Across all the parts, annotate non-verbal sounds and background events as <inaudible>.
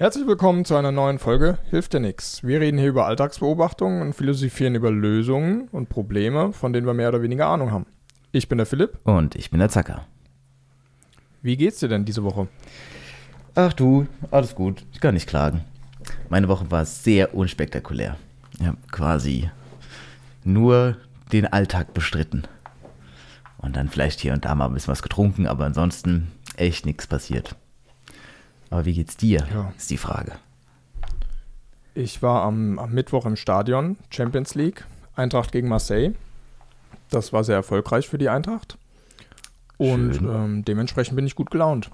Herzlich willkommen zu einer neuen Folge Hilft dir nix. Wir reden hier über Alltagsbeobachtungen und philosophieren über Lösungen und Probleme, von denen wir mehr oder weniger Ahnung haben. Ich bin der Philipp. Und ich bin der Zacker. Wie geht's dir denn diese Woche? Ach du, alles gut. Ich kann nicht klagen. Meine Woche war sehr unspektakulär. Ich habe quasi nur den Alltag bestritten. Und dann vielleicht hier und da mal ein bisschen was getrunken, aber ansonsten echt nichts passiert. Aber wie geht's dir? Ja. Ist die Frage. Ich war am, am, Mittwoch im Stadion, Champions League, Eintracht gegen Marseille. Das war sehr erfolgreich für die Eintracht. Und ähm, dementsprechend bin ich gut gelaunt.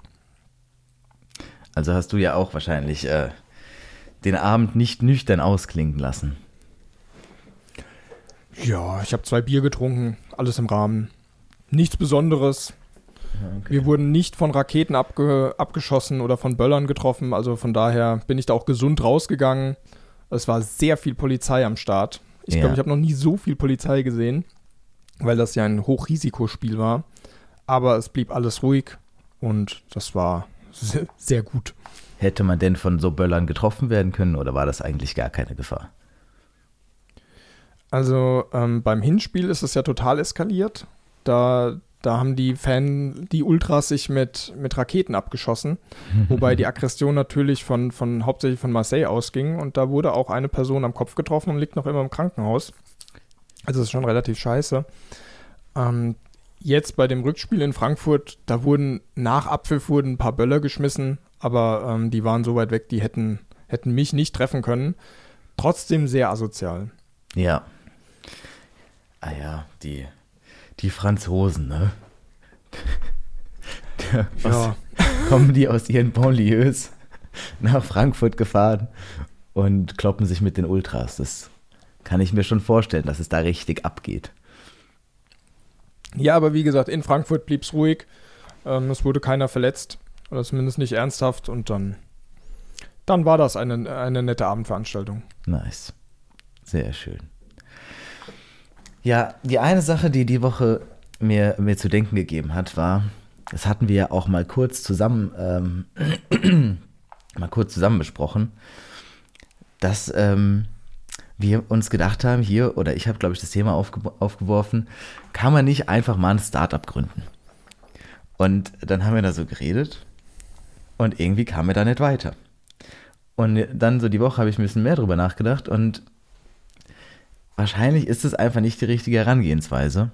Also hast du ja auch wahrscheinlich äh, den Abend nicht nüchtern ausklingen lassen. Ja, ich habe zwei Bier getrunken, alles im Rahmen. Nichts Besonderes. Okay. Wir wurden nicht von Raketen abge abgeschossen oder von Böllern getroffen. Also von daher bin ich da auch gesund rausgegangen. Es war sehr viel Polizei am Start. Ich ja. glaube, ich habe noch nie so viel Polizei gesehen, weil das ja ein Hochrisikospiel war. Aber es blieb alles ruhig und das war sehr, sehr gut. Hätte man denn von so Böllern getroffen werden können oder war das eigentlich gar keine Gefahr? Also ähm, beim Hinspiel ist es ja total eskaliert. Da da haben die Fan, die Ultras sich mit, mit Raketen abgeschossen, <laughs> wobei die Aggression natürlich von, von hauptsächlich von Marseille ausging und da wurde auch eine Person am Kopf getroffen und liegt noch immer im Krankenhaus. Also das ist schon relativ scheiße. Ähm, jetzt bei dem Rückspiel in Frankfurt, da wurden nach Abpfiff wurden ein paar Böller geschmissen, aber ähm, die waren so weit weg, die hätten, hätten mich nicht treffen können. Trotzdem sehr asozial. Ja. Ah ja, die die Franzosen, ne? <laughs> ja. kommen die aus ihren Banlieues nach Frankfurt gefahren und kloppen sich mit den Ultras. Das kann ich mir schon vorstellen, dass es da richtig abgeht. Ja, aber wie gesagt, in Frankfurt blieb es ruhig. Ähm, es wurde keiner verletzt, oder zumindest nicht ernsthaft. Und dann, dann war das eine, eine nette Abendveranstaltung. Nice. Sehr schön. Ja, die eine Sache, die die Woche mir, mir zu denken gegeben hat, war, das hatten wir ja auch mal kurz zusammen, ähm, <clears throat> mal kurz zusammen besprochen, dass ähm, wir uns gedacht haben, hier, oder ich habe, glaube ich, das Thema aufge aufgeworfen, kann man nicht einfach mal ein Startup gründen? Und dann haben wir da so geredet und irgendwie kam wir da nicht weiter. Und dann so die Woche habe ich ein bisschen mehr drüber nachgedacht und wahrscheinlich ist es einfach nicht die richtige Herangehensweise.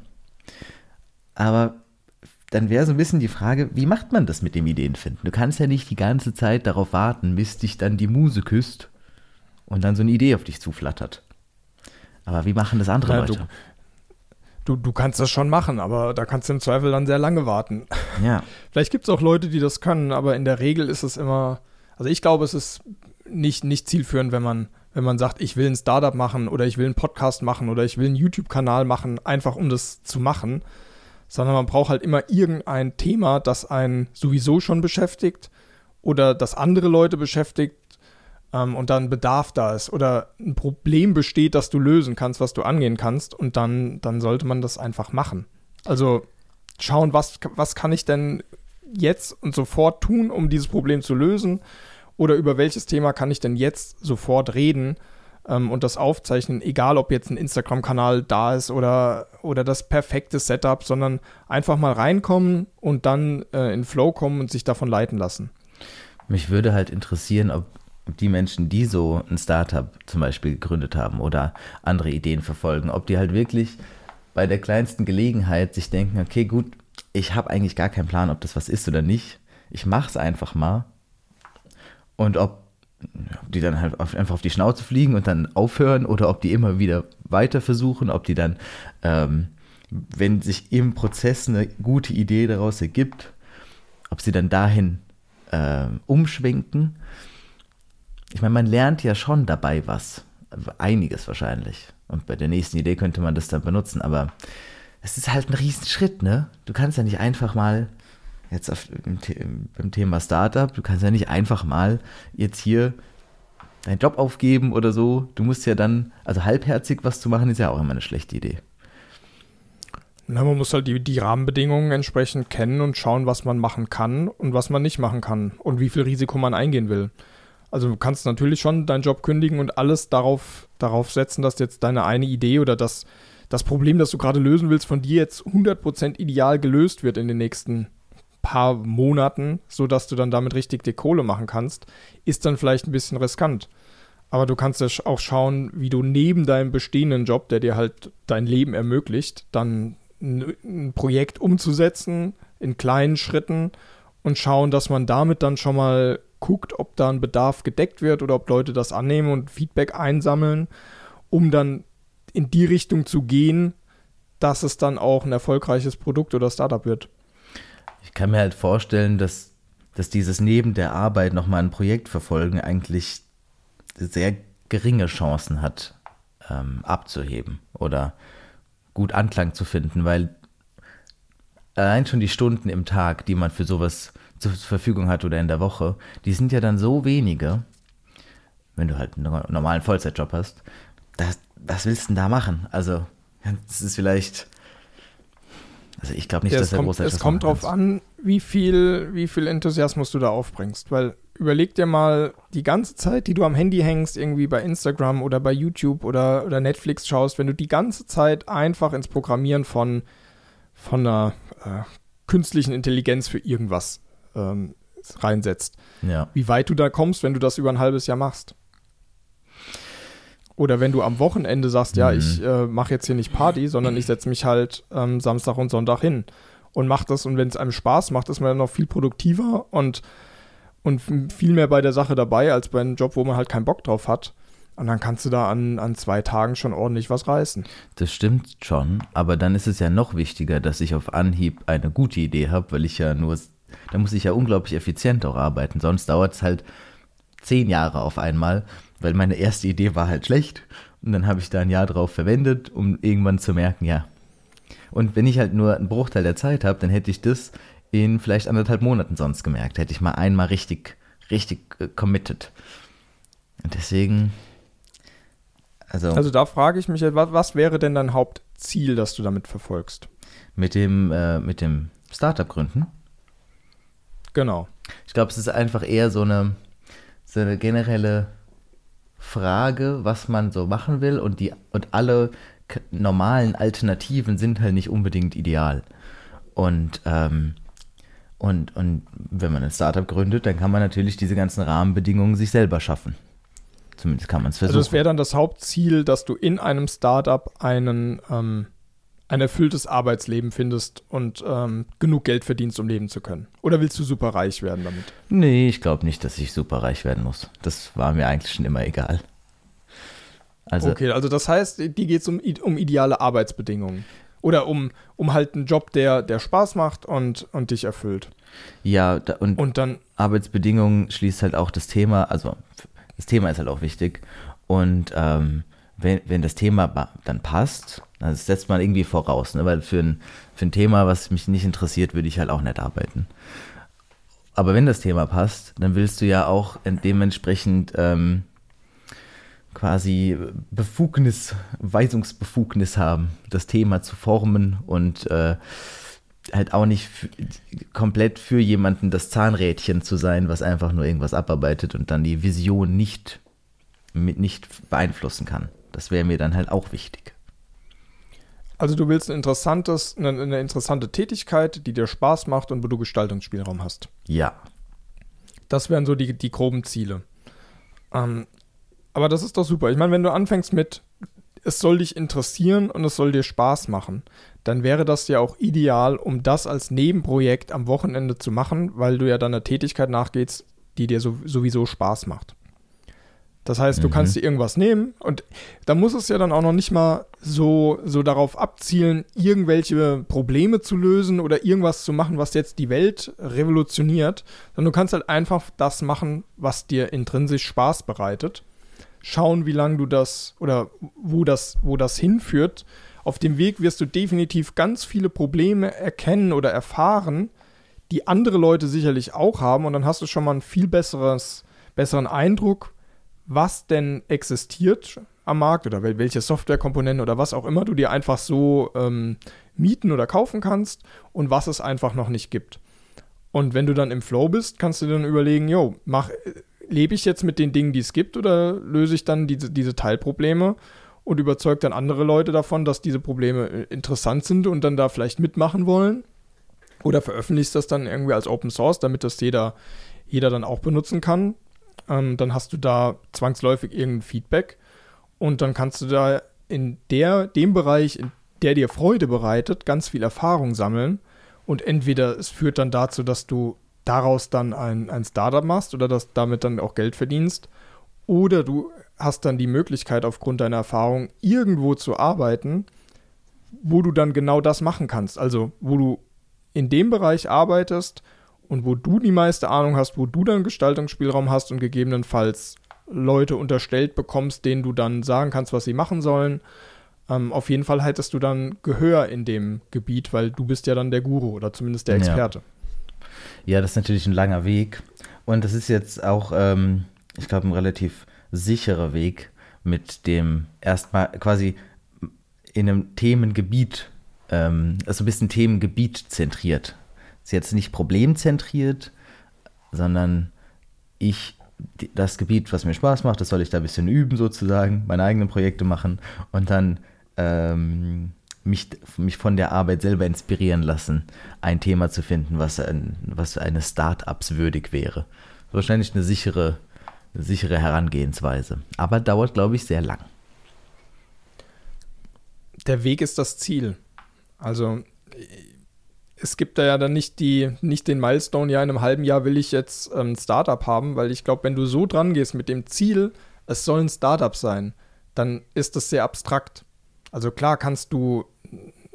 Aber dann wäre so ein bisschen die Frage, wie macht man das mit dem Ideenfinden? Du kannst ja nicht die ganze Zeit darauf warten, bis dich dann die Muse küsst und dann so eine Idee auf dich zuflattert. Aber wie machen das andere ja, Leute? Du, du, du, kannst das schon machen, aber da kannst du im Zweifel dann sehr lange warten. Ja. <laughs> Vielleicht gibt es auch Leute, die das können, aber in der Regel ist es immer, also ich glaube, es ist nicht, nicht zielführend, wenn man wenn man sagt, ich will ein Startup machen oder ich will einen Podcast machen oder ich will einen YouTube-Kanal machen, einfach um das zu machen, sondern man braucht halt immer irgendein Thema, das einen sowieso schon beschäftigt oder das andere Leute beschäftigt ähm, und dann Bedarf da ist oder ein Problem besteht, das du lösen kannst, was du angehen kannst und dann, dann sollte man das einfach machen. Also schauen, was, was kann ich denn jetzt und sofort tun, um dieses Problem zu lösen oder über welches Thema kann ich denn jetzt sofort reden ähm, und das aufzeichnen, egal ob jetzt ein Instagram-Kanal da ist oder, oder das perfekte Setup, sondern einfach mal reinkommen und dann äh, in Flow kommen und sich davon leiten lassen. Mich würde halt interessieren, ob die Menschen, die so ein Startup zum Beispiel gegründet haben oder andere Ideen verfolgen, ob die halt wirklich bei der kleinsten Gelegenheit sich denken, okay, gut, ich habe eigentlich gar keinen Plan, ob das was ist oder nicht. Ich mache es einfach mal und ob die dann halt einfach auf die Schnauze fliegen und dann aufhören oder ob die immer wieder weiter versuchen, ob die dann, ähm, wenn sich im Prozess eine gute Idee daraus ergibt, ob sie dann dahin äh, umschwenken. Ich meine, man lernt ja schon dabei was. Einiges wahrscheinlich. Und bei der nächsten Idee könnte man das dann benutzen, aber es ist halt ein Riesenschritt, ne? Du kannst ja nicht einfach mal jetzt auf, im, beim Thema Startup, du kannst ja nicht einfach mal jetzt hier deinen Job aufgeben oder so. Du musst ja dann, also halbherzig was zu machen, ist ja auch immer eine schlechte Idee. Na, man muss halt die, die Rahmenbedingungen entsprechend kennen und schauen, was man machen kann und was man nicht machen kann und wie viel Risiko man eingehen will. Also du kannst natürlich schon deinen Job kündigen und alles darauf, darauf setzen, dass jetzt deine eine Idee oder das, das Problem, das du gerade lösen willst, von dir jetzt 100% ideal gelöst wird in den nächsten paar Monaten, sodass du dann damit richtig die Kohle machen kannst, ist dann vielleicht ein bisschen riskant. Aber du kannst ja auch schauen, wie du neben deinem bestehenden Job, der dir halt dein Leben ermöglicht, dann ein, Projekt umzusetzen in kleinen Schritten und schauen, dass man damit dann schon mal guckt, ob da ein Bedarf gedeckt wird oder ob Leute das annehmen und Feedback einsammeln, um dann in die Richtung zu gehen, dass es dann auch ein erfolgreiches Produkt oder Startup wird. Ich kann mir halt vorstellen, dass, dass dieses neben der Arbeit nochmal ein Projekt verfolgen eigentlich sehr geringe Chancen hat, ähm, abzuheben oder gut Anklang zu finden, weil allein schon die Stunden im Tag, die man für sowas zur Verfügung hat oder in der Woche, die sind ja dann so wenige, wenn du halt einen normalen Vollzeitjob hast, das, was willst du denn da machen? Also, das ist vielleicht. Also ich glaube nicht, ja, dass der große Es kommt darauf an, wie viel, wie viel Enthusiasmus du da aufbringst. Weil überleg dir mal die ganze Zeit, die du am Handy hängst, irgendwie bei Instagram oder bei YouTube oder, oder Netflix schaust, wenn du die ganze Zeit einfach ins Programmieren von, von einer äh, künstlichen Intelligenz für irgendwas ähm, reinsetzt. Ja. Wie weit du da kommst, wenn du das über ein halbes Jahr machst. Oder wenn du am Wochenende sagst, ja, Mhm. ich äh, mache jetzt hier nicht Party, sondern ich setze mich halt ähm, Samstag und Sonntag hin und mach das. Und wenn es einem Spaß macht, ist man dann noch viel produktiver und, und viel mehr bei der Sache dabei, als bei einem Job, wo man halt keinen Bock drauf hat. Und dann kannst du da an, an zwei Tagen schon ordentlich was reißen. Das stimmt schon, aber dann ist es ja noch wichtiger, dass ich auf Anhieb eine gute Idee habe, weil ich ja nur, da muss ich ja unglaublich effizient auch arbeiten, sonst dauert es halt zehn Jahre auf einmal, weil meine erste Idee war halt schlecht und dann habe ich da ein Jahr drauf verwendet, um irgendwann zu merken, ja. Und wenn ich halt nur einen Bruchteil der Zeit habe, dann hätte ich das in vielleicht anderthalb Monaten sonst gemerkt, hätte ich mal einmal richtig, richtig äh, committed. Und deswegen, also, Also da frage ich mich, was, was wäre denn dein Hauptziel, das du damit verfolgst? mit dem, äh, mit dem Startup gründen. Genau. Ich glaube, es ist einfach eher so eine, so eine generelle Frage, was man so machen will und die und alle normalen Alternativen sind halt nicht unbedingt ideal. Und, ähm, und, und wenn man ein Startup gründet, dann kann man natürlich diese ganzen Rahmenbedingungen sich selber schaffen. Zumindest kann man es versuchen. Also es wäre dann das Hauptziel, dass du in einem Startup einen, ähm, ein erfülltes Arbeitsleben findest und ähm, genug Geld verdienst, um leben zu können. Oder willst du super reich werden damit? nee, ich glaube nicht, dass ich super reich werden muss. Das war mir eigentlich schon immer egal. Also, okay, also das heißt, die geht es um, um ideale Arbeitsbedingungen. Oder um, um halt einen Job, der, der Spaß macht und, und dich erfüllt. ja, da, und Und dann, Arbeitsbedingungen schließt halt auch das Thema, also das Thema ist halt auch wichtig. Und ähm, wenn, wenn das Thema dann passt, das setzt man irgendwie voraus, ne? weil für ein, für ein Thema, was mich nicht interessiert, würde ich halt auch nicht arbeiten. Aber wenn das Thema passt, dann willst du ja auch dementsprechend ähm, quasi Befugnis, Weisungsbefugnis haben, das Thema zu formen und äh, halt auch nicht komplett für jemanden das Zahnrädchen zu sein, was einfach nur irgendwas abarbeitet und dann die Vision nicht, mit nicht beeinflussen kann. Das wäre mir dann halt auch wichtig. Also du willst ein interessantes, eine, eine interessante Tätigkeit, die dir Spaß macht und wo du Gestaltungsspielraum hast. Ja. Das wären so die, die groben Ziele. Ähm, aber das ist doch super. Ich meine, wenn du anfängst mit, es soll dich interessieren und es soll dir Spaß machen, dann wäre das ja auch ideal, um das als Nebenprojekt am Wochenende zu machen, weil du ja dann einer Tätigkeit nachgehst, die dir so, sowieso Spaß macht. Das heißt, du Mhm. kannst dir irgendwas nehmen und da muss es ja dann auch noch nicht mal so, so darauf abzielen, irgendwelche Probleme zu lösen oder irgendwas zu machen, was jetzt die Welt revolutioniert, sondern du kannst halt einfach das machen, was dir intrinsisch Spaß bereitet. Schauen, wie lange du das oder wo das, wo das hinführt. Auf dem Weg wirst du definitiv ganz viele Probleme erkennen oder erfahren, die andere Leute sicherlich auch haben und dann hast du schon mal ein viel besseres, besseren Eindruck, was denn existiert am Markt oder wel welche Softwarekomponenten oder was auch immer du dir einfach so ähm, mieten oder kaufen kannst und was es einfach noch nicht gibt. Und wenn du dann im Flow bist, kannst du dann überlegen, jo, mach, lebe ich jetzt mit den Dingen, die es gibt, oder löse ich dann diese, diese Teilprobleme und überzeuge dann andere Leute davon, dass diese Probleme äh, interessant sind und dann da vielleicht mitmachen wollen? Oder veröffentlichst das dann irgendwie als Open Source, damit das jeder, jeder dann auch benutzen kann? Ähm, dann hast du da zwangsläufig irgendein Feedback und dann kannst du da in der, dem Bereich, in der dir Freude bereitet, ganz viel Erfahrung sammeln. Und entweder es führt dann dazu, dass du daraus dann ein, ein Startup machst oder dass damit dann auch Geld verdienst. Oder du hast dann die Möglichkeit, aufgrund deiner Erfahrung irgendwo zu arbeiten, wo du dann genau das machen kannst. Also, wo du in dem Bereich arbeitest und wo du die meiste Ahnung hast, wo du dann Gestaltungsspielraum hast und gegebenenfalls Leute unterstellt bekommst, denen du dann sagen kannst, was sie machen sollen. Ähm, auf jeden Fall hättest du dann Gehör in dem Gebiet, weil du bist ja dann der Guru oder zumindest der Experte. Ja, ja das ist natürlich ein langer Weg. Und das ist jetzt auch, ähm, ich glaube, ein relativ sicherer Weg mit dem erstmal quasi in einem Themengebiet, ähm, also ein bisschen Themengebiet zentriert. Ist jetzt nicht problemzentriert, sondern ich das Gebiet, was mir Spaß macht, das soll ich da ein bisschen üben sozusagen, meine eigenen Projekte machen und dann ähm, mich, mich von der Arbeit selber inspirieren lassen, ein Thema zu finden, was, ein, was eines Startups würdig wäre. Wahrscheinlich eine sichere, sichere Herangehensweise, aber dauert, glaube ich, sehr lang. Der Weg ist das Ziel. Also es gibt da ja dann nicht, die, nicht den Milestone, ja, in einem halben Jahr will ich jetzt ein ähm, Startup haben, weil ich glaube, wenn du so dran gehst mit dem Ziel, es soll ein Startup sein, dann ist das sehr abstrakt. Also klar kannst du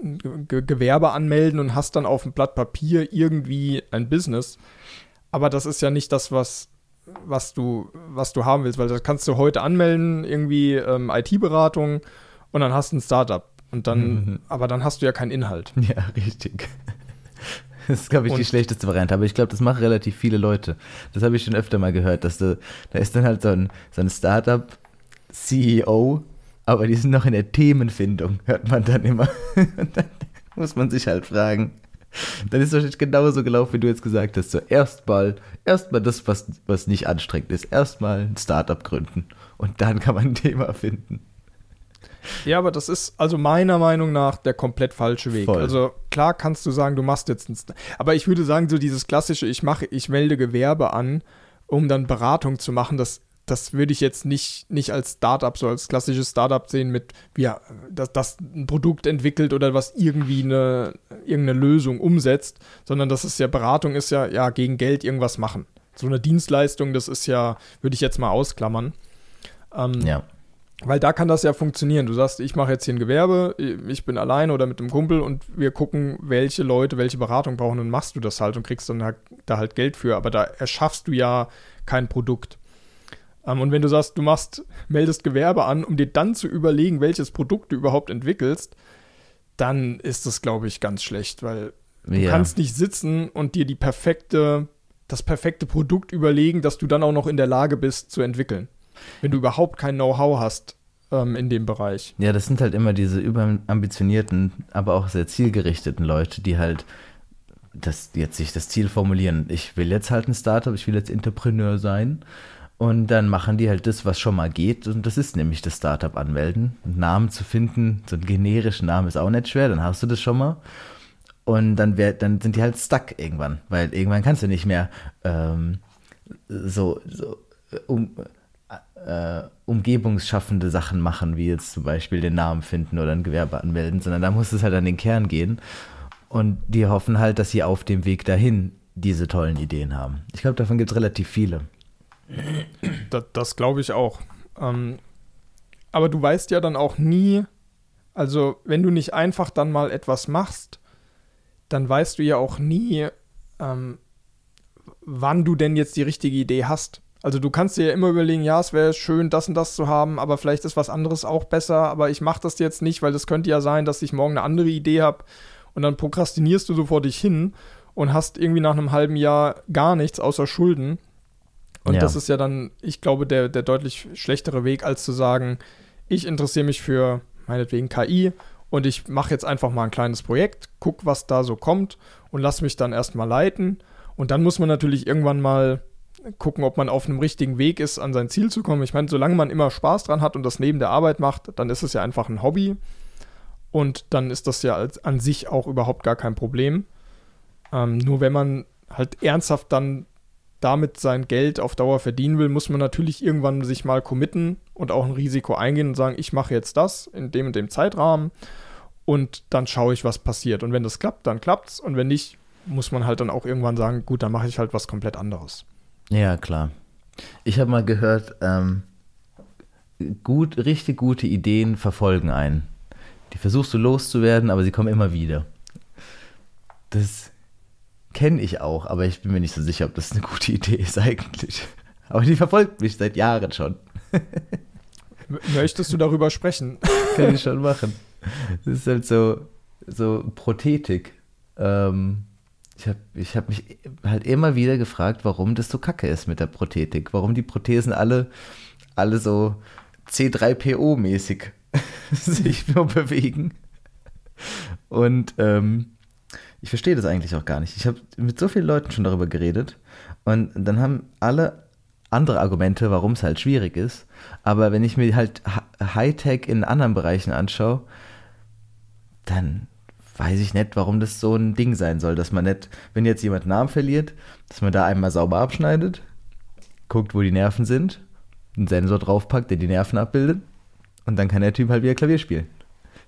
Ge Gewerbe anmelden und hast dann auf dem Blatt Papier irgendwie ein Business, aber das ist ja nicht das, was, was, du, was du haben willst, weil das kannst du heute anmelden, irgendwie ähm, IT-Beratung und dann hast du ein Startup. Und dann, mhm. aber dann hast du ja keinen Inhalt. <laughs> Ja, richtig. <laughs> Das ist, glaube ich, und die schlechteste Variante. Aber ich glaube, das machen relativ viele Leute. Das habe ich schon öfter mal gehört, dass du, da ist dann halt so ein, so ein Startup-CEO, aber die sind noch in der Themenfindung, hört man dann immer. <laughs> Und dann muss man sich halt fragen. Dann ist es wahrscheinlich genauso gelaufen, wie du jetzt gesagt hast. So erstmal, erstmal das, was, was nicht anstrengend ist. Erstmal ein Startup gründen. Und dann kann man ein Thema finden. Ja, aber das ist also meiner Meinung nach der komplett falsche Weg. Voll. Also klar kannst du sagen, du machst jetzt ein, aber ich würde sagen, so dieses klassische, ich mache, ich melde Gewerbe an, um dann Beratung zu machen, das das würde ich jetzt nicht, nicht als Startup, so als klassisches Startup sehen, mit, wie dass das ein Produkt entwickelt oder was irgendwie eine, irgendeine Lösung umsetzt, sondern das ist ja, Beratung ist ja, ja, gegen Geld irgendwas machen. So eine Dienstleistung, das ist ja, würde ich jetzt mal ausklammern. Ähm, ja. Weil da kann das ja funktionieren. Du sagst, ich mache jetzt hier ein Gewerbe, ich bin allein oder mit einem Kumpel und wir gucken, welche Leute welche Beratung brauchen und machst du das halt und kriegst dann halt, da halt Geld für. Aber da erschaffst du ja kein Produkt. Ähm, und wenn du sagst, du machst, meldest Gewerbe an, um dir dann zu überlegen, welches Produkt du überhaupt entwickelst, dann ist das, glaube ich, ganz schlecht, weil du ja. kannst nicht sitzen und dir die perfekte, das perfekte Produkt überlegen, das du dann auch noch in der Lage bist zu entwickeln wenn du überhaupt kein Know-how hast ähm, in dem Bereich. Ja, das sind halt immer diese überambitionierten, aber auch sehr zielgerichteten Leute, die halt das jetzt sich das Ziel formulieren. Ich will jetzt halt ein Startup, ich will jetzt Entrepreneur sein. Und dann machen die halt das, was schon mal geht. Und das ist nämlich das Startup anmelden. Einen Namen zu finden, so einen generischen Namen ist auch nicht schwer, dann hast du das schon mal. Und dann, wär, dann sind die halt stuck irgendwann, weil irgendwann kannst du nicht mehr ähm, so, so um, äh, umgebungsschaffende Sachen machen, wie jetzt zum Beispiel den Namen finden oder ein Gewerbe anmelden, sondern da muss es halt an den Kern gehen. Und die hoffen halt, dass sie auf dem Weg dahin diese tollen Ideen haben. Ich glaube, davon gibt es relativ viele. Das, das glaube ich auch. Ähm, aber du weißt ja dann auch nie, also wenn du nicht einfach dann mal etwas machst, dann weißt du ja auch nie, ähm, wann du denn jetzt die richtige Idee hast. Also du kannst dir ja immer überlegen, ja, es wäre schön, das und das zu haben, aber vielleicht ist was anderes auch besser, aber ich mache das jetzt nicht, weil es könnte ja sein, dass ich morgen eine andere Idee habe und dann prokrastinierst du so vor dich hin und hast irgendwie nach einem halben Jahr gar nichts außer Schulden. Und ja. das ist ja dann, ich glaube, der, der deutlich schlechtere Weg, als zu sagen, ich interessiere mich für meinetwegen KI und ich mache jetzt einfach mal ein kleines Projekt, guck, was da so kommt und lass mich dann erstmal leiten. Und dann muss man natürlich irgendwann mal gucken, ob man auf einem richtigen Weg ist, an sein Ziel zu kommen. Ich meine, solange man immer Spaß dran hat und das neben der Arbeit macht, dann ist es ja einfach ein Hobby. Und dann ist das ja als, an sich auch überhaupt gar kein Problem. Ähm, nur wenn man halt ernsthaft dann damit sein Geld auf Dauer verdienen will, muss man natürlich irgendwann sich mal committen und auch ein Risiko eingehen und sagen, ich mache jetzt das in dem und dem Zeitrahmen und dann schaue ich, was passiert. Und wenn das klappt, dann klappt's und wenn nicht, muss man halt dann auch irgendwann sagen, gut, dann mache ich halt was komplett anderes. Ja, klar. Ich habe mal gehört, ähm, gut, richtig gute Ideen verfolgen einen. Die versuchst du loszuwerden, aber sie kommen immer wieder. Das kenne ich auch, aber ich bin mir nicht so sicher, ob das eine gute <laughs> Idee ist eigentlich. Aber die verfolgt mich seit Jahren schon. Möchtest du darüber sprechen? <laughs> Kann ich schon machen. Das ist halt so, so Prothetik. Ähm, ich habe ich hab mich halt immer wieder gefragt, warum das so kacke ist mit der Prothetik. Warum die Prothesen alle, alle so C3PO-mäßig <laughs> sich nur bewegen. Und ähm, ich verstehe das eigentlich auch gar nicht. Ich habe mit so vielen Leuten schon darüber geredet und dann haben alle andere Argumente, warum es halt schwierig ist. Aber wenn ich mir halt Hightech in anderen Bereichen anschaue, dann weiß ich nicht, warum das so ein Ding sein soll, dass man nicht, wenn jetzt jemand einen Arm verliert, dass man da einmal sauber abschneidet, guckt, wo die Nerven sind, einen Sensor draufpackt, der die Nerven abbildet und dann kann der Typ halt wieder Klavier spielen.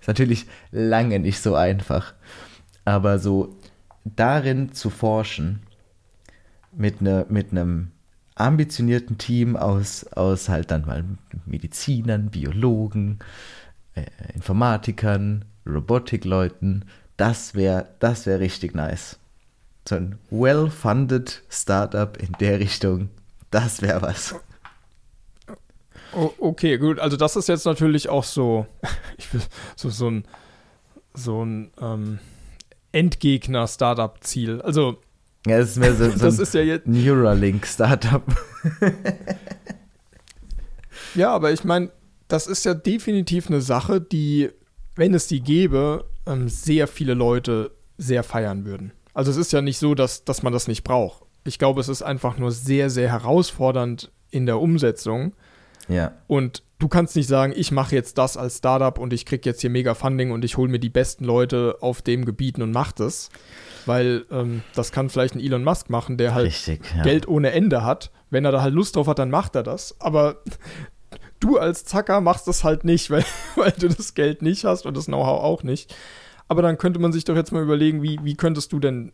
Ist natürlich lange nicht so einfach. Aber so darin zu forschen, mit, ne, mit einem ambitionierten Team aus, aus halt dann mal Medizinern, Biologen, äh, Informatikern, Robotikleuten, das wäre das wär richtig nice. So ein well-funded Startup in der Richtung, das wäre was. Okay, gut. Also das ist jetzt natürlich auch so, <laughs> will, so, so ein, so ein ähm, Endgegner-Startup-Ziel. Also ja, das ist mehr so, <laughs> so das ein ist ja jetzt Neuralink-Startup. <laughs> ja, aber ich meine, das ist ja definitiv eine Sache, die, wenn es die gäbe, ähm, sehr viele Leute sehr feiern würden. Also es ist ja nicht so, dass, dass man das nicht braucht. Ich glaube, es ist einfach nur sehr, sehr herausfordernd in der Umsetzung. Ja. Und du kannst nicht sagen, ich mache jetzt das als Startup und ich kriege jetzt hier mega Funding und ich hole mir die besten Leute auf dem Gebiet und mache das. Weil ähm, das kann vielleicht ein Elon Musk machen, der halt Richtig, ja. Geld ohne Ende hat. Wenn er da halt Lust drauf hat, dann macht er das. Aber du als Zacker machst das halt nicht, <laughs> weil, weil du das Geld nicht hast und das Know-how auch nicht. Aber dann könnte man sich doch jetzt mal überlegen, wie, wie könntest du denn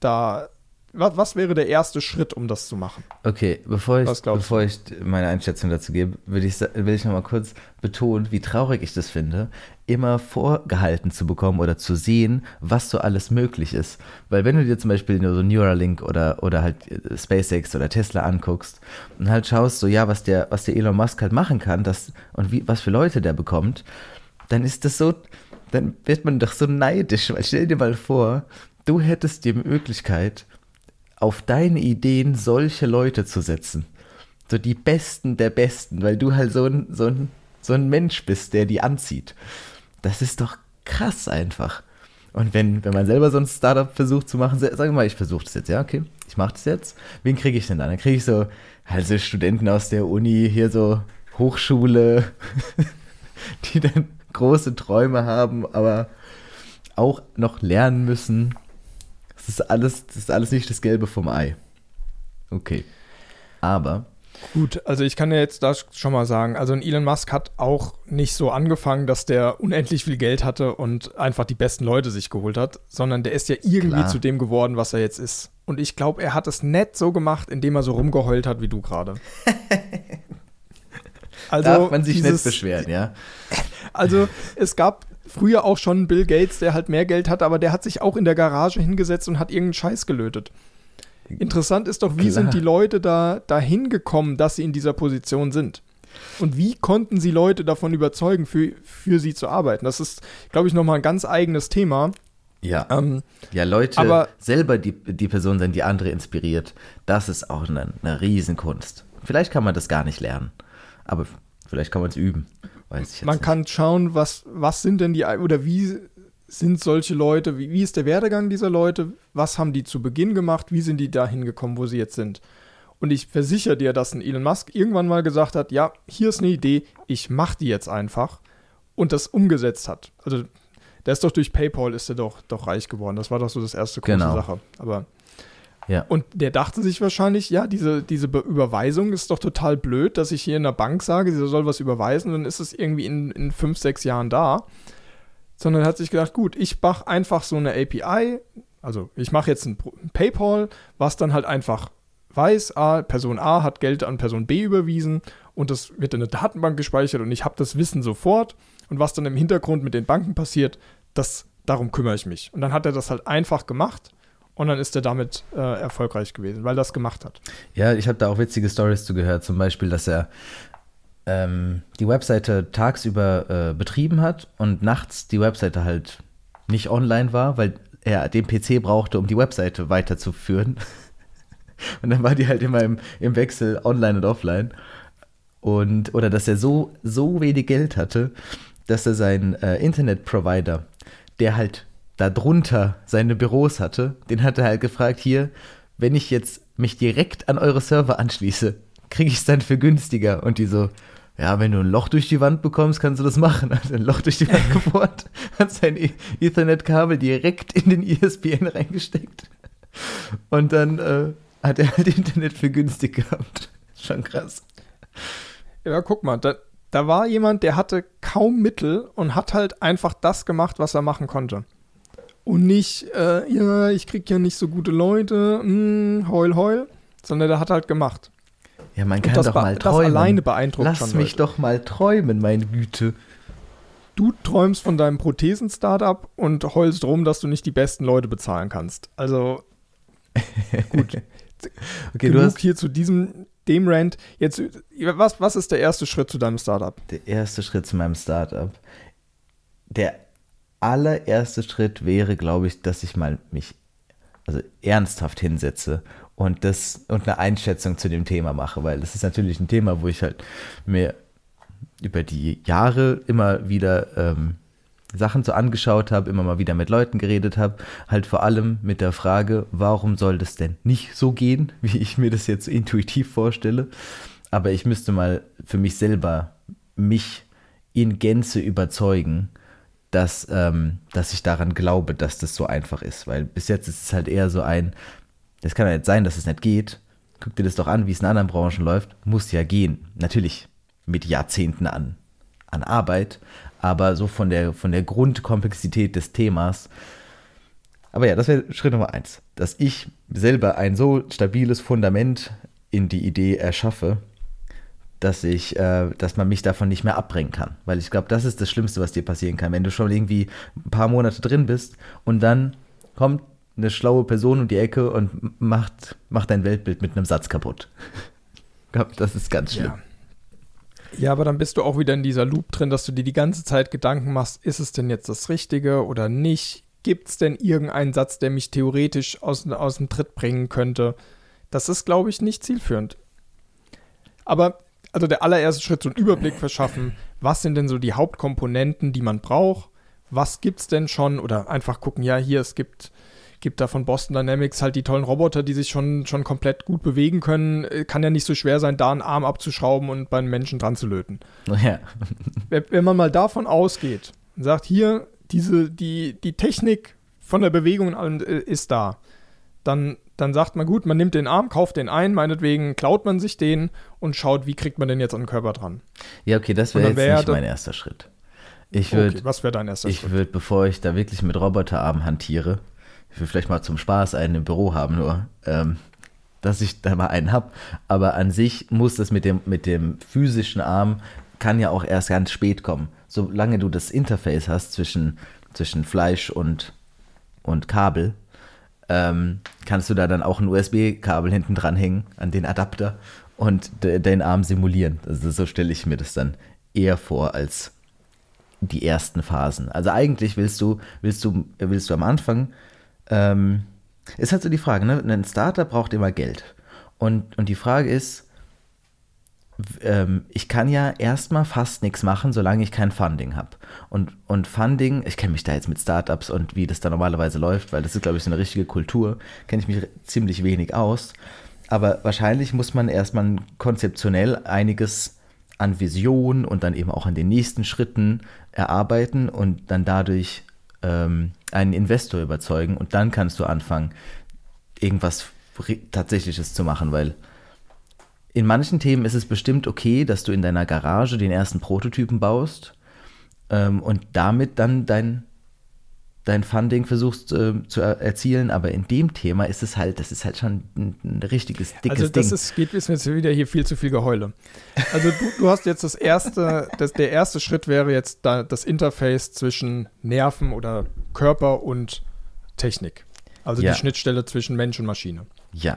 da was, was, wäre der erste Schritt, um das zu machen? Okay, bevor ich, bevor ich meine Einschätzung dazu gebe, will ich, will ich nochmal kurz betonen, wie traurig ich das finde, immer vorgehalten zu bekommen oder zu sehen, was so alles möglich ist. Weil wenn du dir zum Beispiel nur so Neuralink oder, oder halt äh, SpaceX oder Tesla anguckst und halt schaust, so ja, was der, was der Elon Musk halt machen kann das, und wie, was für Leute der bekommt, dann ist das so, dann wird man doch so neidisch. Weil stell dir mal vor, du hättest die Möglichkeit, auf deine Ideen solche Leute zu setzen. So die Besten der Besten, weil du halt so ein, so ein, so ein Mensch bist, der die anzieht. Das ist doch krass einfach. Und wenn, wenn man selber so ein Startup versucht zu machen, sag mal, ich versuche das jetzt, ja, okay, ich mache das jetzt. Wen kriege ich denn dann? Dann kriege ich so, halt so Studenten aus der Uni, hier so Hochschule, <laughs> die dann große Träume haben, aber auch noch lernen müssen das ist alles, das ist alles nicht das Gelbe vom Ei. Okay. Aber. Gut, also ich kann ja jetzt da schon mal sagen, also ein Elon Musk hat auch nicht so angefangen, dass der unendlich viel Geld hatte und einfach die besten Leute sich geholt hat, sondern der ist ja irgendwie Klar. zu dem geworden, was er jetzt ist. Und ich glaube, er hat es nett so gemacht, indem er so rumgeheult hat wie du gerade. <laughs> also Darf man sich dieses, nicht beschweren, ja? <laughs> Also es gab früher auch schon Bill Gates, der halt mehr Geld hat, aber der hat sich auch in der Garage hingesetzt und hat irgendeinen Scheiß gelötet. Interessant ist doch, wie Klar. sind die Leute da dahin gekommen, dass sie in dieser Position sind? Und wie konnten sie Leute davon überzeugen, für, für sie zu arbeiten? Das ist, glaube ich, nochmal ein ganz eigenes Thema. Ja. Ähm, ja, Leute aber, selber die, die Person sein, die andere inspiriert, das ist auch eine, eine Riesenkunst. Vielleicht kann man das gar nicht lernen, aber vielleicht kann man es üben. Man nicht. kann schauen, was, was sind denn die, oder wie sind solche Leute, wie, wie ist der Werdegang dieser Leute, was haben die zu Beginn gemacht, wie sind die dahin gekommen, wo sie jetzt sind. Und ich versichere dir, dass ein Elon Musk irgendwann mal gesagt hat, ja, hier ist eine Idee, ich mache die jetzt einfach und das umgesetzt hat. Also der ist doch durch PayPal ist er doch, doch reich geworden. Das war doch so das erste große Genau. Sache. Aber Ja. und der dachte sich wahrscheinlich, ja, diese, diese Be Überweisung ist doch total blöd, dass ich hier in der Bank sage, sie soll was überweisen, dann ist es irgendwie in, in fünf, sechs Jahren da. Sondern hat sich gedacht, gut, ich mache einfach so eine API, also ich mache jetzt ein PayPal, was dann halt einfach weiß, ah, Person A hat Geld an Person B überwiesen und das wird in eine Datenbank gespeichert und ich habe das Wissen sofort und was dann im Hintergrund mit den Banken passiert, das, darum kümmere ich mich. Und dann hat er das halt einfach gemacht und dann ist er damit äh, erfolgreich gewesen, weil das gemacht hat. Ja, ich habe da auch witzige Stories zu gehört. Zum Beispiel, dass er ähm, die Webseite tagsüber äh, betrieben hat und nachts die Webseite halt nicht online war, weil er den PC brauchte, um die Webseite weiterzuführen. <laughs> Und dann war die halt immer im, im Wechsel online und offline. Und, oder dass er so, so wenig Geld hatte, dass er seinen äh, Internetprovider, der halt darunter seine Büros hatte, den hat er halt gefragt, hier, wenn ich jetzt mich direkt an eure Server anschließe, kriege ich es dann für günstiger? Und die so, ja, wenn du ein Loch durch die Wand bekommst, kannst du das machen. <laughs> Hat ein Loch durch die Wand gebohrt, hat sein E- Ethernet-Kabel direkt in den ISBN reingesteckt. Und dann äh, hat er halt <laughs> Internet für günstig gehabt. Schon krass. Ja, guck mal, da, da war jemand, der hatte kaum Mittel und hat halt einfach das gemacht, was er machen konnte. Und nicht, äh, ja, ich krieg ja nicht so gute Leute, hm, heul, heul, sondern der hat halt gemacht. Ja, man kann das, doch mal das träumen. alleine beeindruckt Lass mich Leute. doch mal träumen, meine Güte. Du träumst von deinem Prothesen-Startup und heulst rum, dass du nicht die besten Leute bezahlen kannst. Also, <laughs> gut. Okay, Genug du hast hier zu diesem, dem Rant. Jetzt, was, was ist der erste Schritt zu deinem Startup? der erste Schritt zu meinem Startup. Der allererste Schritt wäre, glaube ich, dass ich mal mich also ernsthaft hinsetze und das und eine Einschätzung zu dem Thema mache, weil das ist natürlich ein Thema, wo ich halt mir über die Jahre immer wieder ähm, Sachen so angeschaut habe, immer mal wieder mit Leuten geredet habe, halt vor allem mit der Frage, warum soll das denn nicht so gehen, <laughs> wie ich mir das jetzt intuitiv vorstelle. Aber ich müsste mal für mich selber mich in Gänze überzeugen, dass, ähm, dass ich daran glaube, dass das so einfach ist. Weil bis jetzt ist es halt eher so ein, das kann ja nicht sein, dass es nicht geht. Guck dir das doch an, wie es in anderen Branchen läuft. Muss ja gehen. Natürlich mit Jahrzehnten an, an Arbeit, aber so von der, von der Grundkomplexität des Themas. Aber ja, das wäre Schritt Nummer eins. Dass ich selber ein so stabiles Fundament in die Idee erschaffe, dass ich, äh, dass man mich davon nicht mehr abbringen kann. Weil ich glaube, das ist das Schlimmste, was dir passieren kann. Wenn du schon irgendwie ein paar Monate drin bist und dann kommt eine schlaue Person um die Ecke und macht, macht dein Weltbild mit einem Satz kaputt. Ich glaube, das ist ganz schlimm. Ja. Ja, aber dann bist du auch wieder in dieser Loop drin, dass du dir die ganze Zeit Gedanken machst, ist es denn jetzt das Richtige oder nicht? Gibt es denn irgendeinen Satz, der mich theoretisch aus, aus dem Tritt bringen könnte? Das ist, glaube ich, nicht zielführend. Aber, also der allererste Schritt, so einen Überblick verschaffen, was sind denn so die Hauptkomponenten, die man braucht? Was gibt es denn schon? Oder einfach gucken, ja, hier, es gibt, gibt da von Boston Dynamics halt die tollen Roboter, die sich schon, schon komplett gut bewegen können. Äh, Kann ja nicht so schwer sein, da einen Arm abzuschrauben und bei einem Menschen dran zu löten. Ja. <laughs> Wenn man mal davon ausgeht und sagt, hier, diese, die, die Technik von der Bewegung und allem äh, ist da, dann, dann sagt man, gut, man nimmt den Arm, kauft den ein, meinetwegen klaut man sich den und schaut, wie kriegt man den jetzt an den Körper dran. ja, okay, das wäre jetzt wär nicht mein erster Schritt. Ich würde Okay, was wäre dein erster Ich Schritt? würde, bevor ich da wirklich mit Roboterarmen hantiere, ich will vielleicht mal zum Spaß einen im Büro haben, nur, ähm, dass ich da mal einen habe. Aber an sich muss das mit dem, mit dem physischen Arm, kann ja auch erst ganz spät kommen. Solange du das Interface hast zwischen, zwischen Fleisch und, und Kabel, ähm, kannst du da dann auch ein USB-Kabel hinten dran hängen an den Adapter und de, den Arm simulieren. Also so stelle ich mir das dann eher vor als die ersten Phasen. Also eigentlich willst du, willst du, willst du am Anfang, ähm, ist halt so die Frage, ne? Ein Startup braucht immer Geld. Und, und die Frage ist, ähm, ich kann ja erstmal fast nichts machen, solange ich kein Funding habe. Und, und Funding, ich kenne mich da jetzt mit Startups und wie das da normalerweise läuft, weil das ist, glaube ich, so eine richtige Kultur, kenne ich mich ziemlich wenig aus. aber wahrscheinlich muss man erstmal konzeptionell einiges an Vision und dann eben auch an den nächsten Schritten erarbeiten und dann dadurch ähm, einen Investor überzeugen und dann kannst du anfangen, irgendwas Tatsächliches zu machen, weil in manchen Themen ist es bestimmt okay, dass du in deiner Garage den ersten Prototypen baust ähm, und damit dann dein, dein Funding versuchst äh, zu erzielen, aber in dem Thema ist es halt, das ist halt schon ein, ein richtiges dickes also das Ding. Ist, geht ist jetzt wieder hier viel zu viel Geheule. Also du, du hast jetzt das erste, das, der erste Schritt wäre jetzt da, das Interface zwischen Nerven oder Körper und Technik. Also Ja. die Schnittstelle zwischen Mensch und Maschine. ja,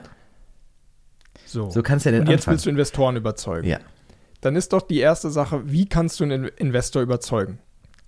So. so kannst du ja und nicht jetzt anfangen. willst du Investoren überzeugen. ja, Dann ist doch die erste Sache, wie kannst du einen Investor überzeugen?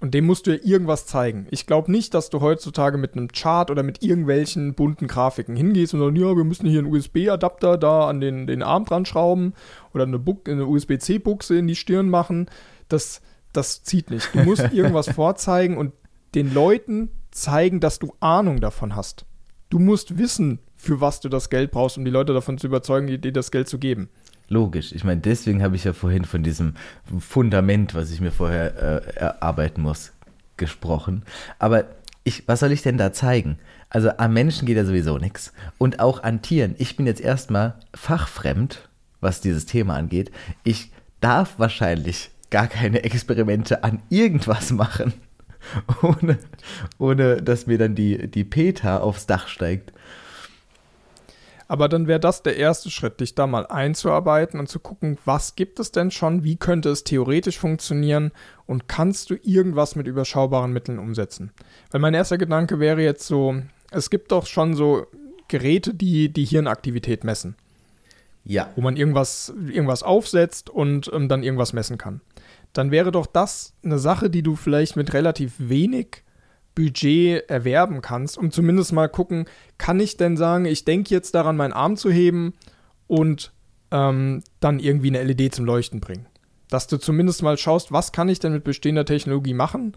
Und dem musst du ja irgendwas zeigen. Ich glaube nicht, dass du heutzutage mit einem Chart oder mit irgendwelchen bunten Grafiken hingehst und sagst, ja, wir müssen hier einen USB-Adapter da an den, den Arm dran schrauben oder eine, eine USB-C-Buchse in die Stirn machen. Das, das zieht nicht. Du musst <laughs> irgendwas vorzeigen und den Leuten zeigen, dass du Ahnung davon hast. Du musst wissen, für was du das Geld brauchst, um die Leute davon zu überzeugen, dir das Geld zu geben. logisch. Ich meine, deswegen habe ich ja vorhin von diesem Fundament, was ich mir vorher äh, erarbeiten muss, gesprochen. Aber ich, was soll ich denn da zeigen? Also am Menschen geht ja sowieso nichts. Und auch an Tieren. Ich bin jetzt erstmal fachfremd, was dieses Thema angeht. Ich darf wahrscheinlich gar keine Experimente an irgendwas machen, <laughs> ohne, ohne dass mir dann die, die PETA aufs Dach steigt. Aber dann wäre das der erste Schritt, dich da mal einzuarbeiten und zu gucken, was gibt es denn schon, wie könnte es theoretisch funktionieren und kannst du irgendwas mit überschaubaren Mitteln umsetzen. Weil mein erster Gedanke wäre jetzt so, es gibt doch schon so Geräte, die die Hirnaktivität messen, Ja. wo man irgendwas, irgendwas aufsetzt und ähm, dann irgendwas messen kann. Dann wäre doch das eine Sache, die du vielleicht mit relativ wenig Budget erwerben kannst, um zumindest mal gucken, kann ich denn sagen, ich denke jetzt daran, meinen Arm zu heben und ähm, dann irgendwie eine LED zum Leuchten bringen. Dass du zumindest mal schaust, was kann ich denn mit bestehender Technologie machen,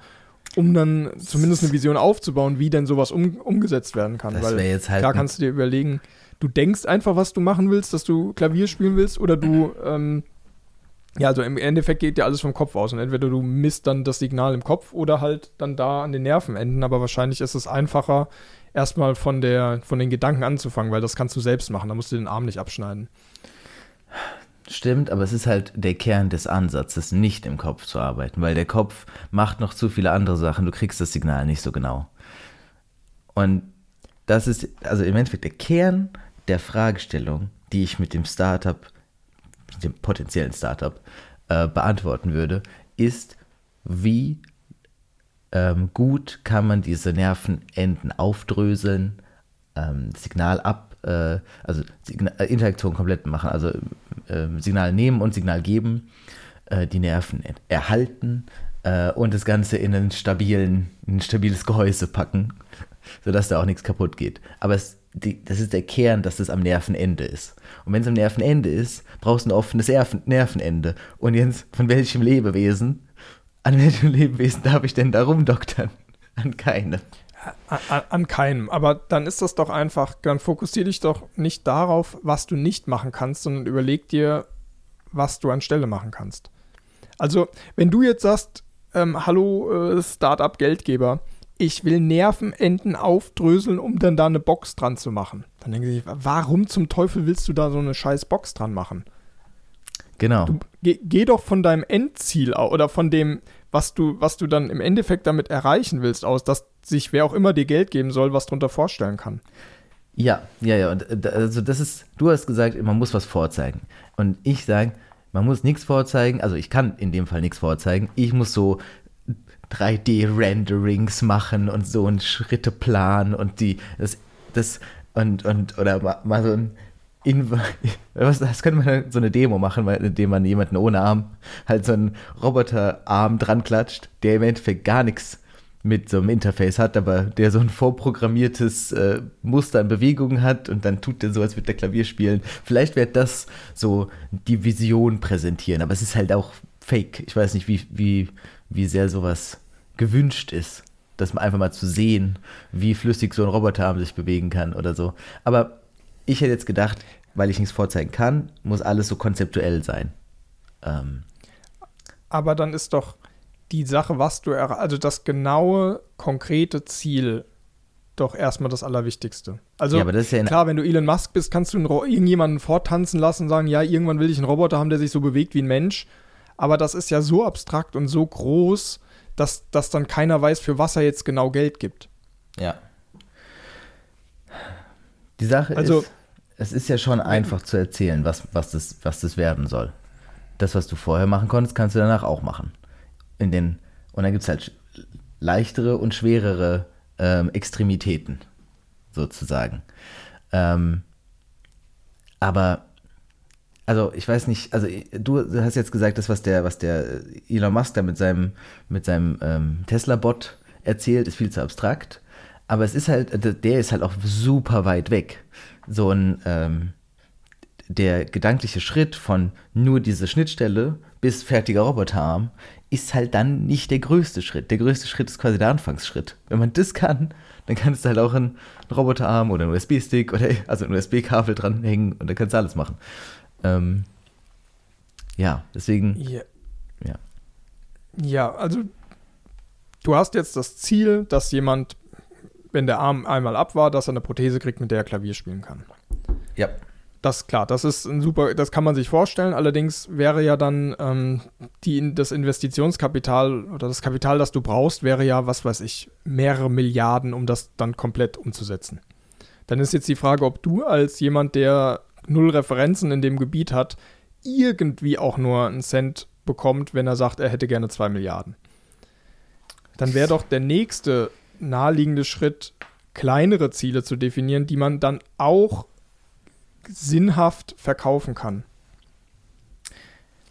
um dann zumindest eine Vision aufzubauen, wie denn sowas um, umgesetzt werden kann. Das Weil jetzt halt klar ein- kannst du dir überlegen, du denkst einfach, was du machen willst, dass du Klavier spielen willst, oder du, ähm, ja, also im Endeffekt geht dir alles vom Kopf aus. Und entweder du misst dann das Signal im Kopf oder halt dann da an den Nervenenden. Aber wahrscheinlich ist es einfacher, erstmal von, von den Gedanken anzufangen, weil das kannst du selbst machen. Da musst du den Arm nicht abschneiden. Stimmt, aber es ist halt der Kern des Ansatzes, nicht im Kopf zu arbeiten, weil der Kopf macht noch zu viele andere Sachen, du kriegst das Signal nicht so genau. Und das ist, also im Endeffekt der Kern der Fragestellung, die ich mit dem Startup, dem potenziellen Startup, äh, beantworten würde, ist, wie ähm, gut kann man diese Nervenenden aufdröseln, ähm, Signal ab, äh, also Signa äh, Interaktion komplett machen, also ähm, Signal nehmen und Signal geben, äh, die Nerven er- erhalten äh, und das Ganze in, einen stabilen, in ein stabiles Gehäuse packen, sodass da auch nichts kaputt geht. Aber es, die, das ist der Kern, dass es am Nervenende ist. Und wenn es am Nervenende ist, brauchst du ein offenes Nerven Nervenende. Und jetzt, von welchem Lebewesen, an welchem Lebewesen darf ich denn da rumdoktern? <laughs> An keine. An, an keinem. Aber dann ist das doch einfach, dann fokussier dich doch nicht darauf, was du nicht machen kannst, sondern überleg dir, was du anstelle machen kannst. Also, wenn du jetzt sagst, ähm, hallo äh, Startup-Geldgeber, ich will Nervenenden aufdröseln, um dann da eine Box dran zu machen. Dann denken sie sich, warum zum Teufel willst du da so eine scheiß Box dran machen? Genau. Du, geh, geh doch von deinem Endziel oder von dem, was du, was du dann im Endeffekt damit erreichen willst, aus, dass sich wer auch immer dir Geld geben soll, was drunter vorstellen kann. Ja, ja, ja. Und äh, also das ist, du hast gesagt, man muss was vorzeigen. Und ich sage, man muss nichts vorzeigen. Also ich kann in dem Fall nichts vorzeigen. Ich muss so 3D-Renderings machen und so einen Schritteplan und die, das, das, und, und, oder mal, mal so ein, in, <laughs> was, das könnte man so eine Demo machen, indem man jemanden ohne Arm halt so einen Roboterarm dran klatscht, der im Endeffekt gar nichts mit so einem Interface hat, aber der so ein vorprogrammiertes äh, Muster an Bewegungen hat und dann tut der so, als würde der Klavier spielen. Vielleicht wird das so die Vision präsentieren, aber es ist halt auch fake. Ich weiß nicht, wie, wie, wie sehr sowas gewünscht ist, dass man einfach mal zu sehen, wie flüssig so ein Roboterarm sich bewegen kann oder so. Aber ich hätte jetzt gedacht, weil ich nichts vorzeigen kann, muss alles so konzeptuell sein. Ähm, Aber dann ist doch die Sache, was du, also das genaue, konkrete Ziel doch erstmal das Allerwichtigste. Also ja, aber das ist ja klar, wenn du Elon Musk bist, kannst du irgendjemanden vortanzen lassen und sagen, ja, irgendwann will ich einen Roboter haben, der sich so bewegt wie ein Mensch. Aber das ist ja so abstrakt und so groß, dass, dass dann keiner weiß, für was er jetzt genau Geld gibt. Ja. Die Sache Also- ist, es ist ja schon einfach zu erzählen, was, was, das, was das werden soll. Das, was du vorher machen konntest, kannst du danach auch machen. In den, und dann gibt es halt leichtere und schwerere ähm, Extremitäten, sozusagen. Ähm, aber, also ich weiß nicht, also du hast jetzt gesagt, das, was der, was der Elon Musk da mit seinem, mit seinem ähm, Tesla-Bot erzählt, ist viel zu abstrakt. Aber es ist halt, der ist halt auch super weit weg. So ein, ähm, der gedankliche Schritt von nur diese Schnittstelle bis fertiger Roboterarm ist halt dann nicht der größte Schritt. Der größte Schritt ist quasi der Anfangsschritt. Wenn man das kann, dann kannst du halt auch einen Roboterarm oder einen USB-Stick oder also ein USB-Kabel dranhängen und dann kannst du alles machen. Ähm, ja, deswegen, Ja. ja. Ja, also du hast jetzt das Ziel, dass jemand, wenn der Arm einmal ab war, dass er eine Prothese kriegt, mit der er Klavier spielen kann. Ja, Das ist klar, das ist ein super, das kann man sich vorstellen. Allerdings wäre ja dann ähm, die, das Investitionskapital oder das Kapital, das du brauchst, wäre ja, was weiß ich, mehrere Milliarden, um das dann komplett umzusetzen. Dann ist jetzt die Frage, ob du als jemand, der null Referenzen in dem Gebiet hat, irgendwie auch nur einen Cent bekommt, wenn er sagt, er hätte gerne zwei Milliarden. Dann wäre doch der nächste naheliegende Schritt, kleinere Ziele zu definieren, die man dann auch sinnhaft verkaufen kann.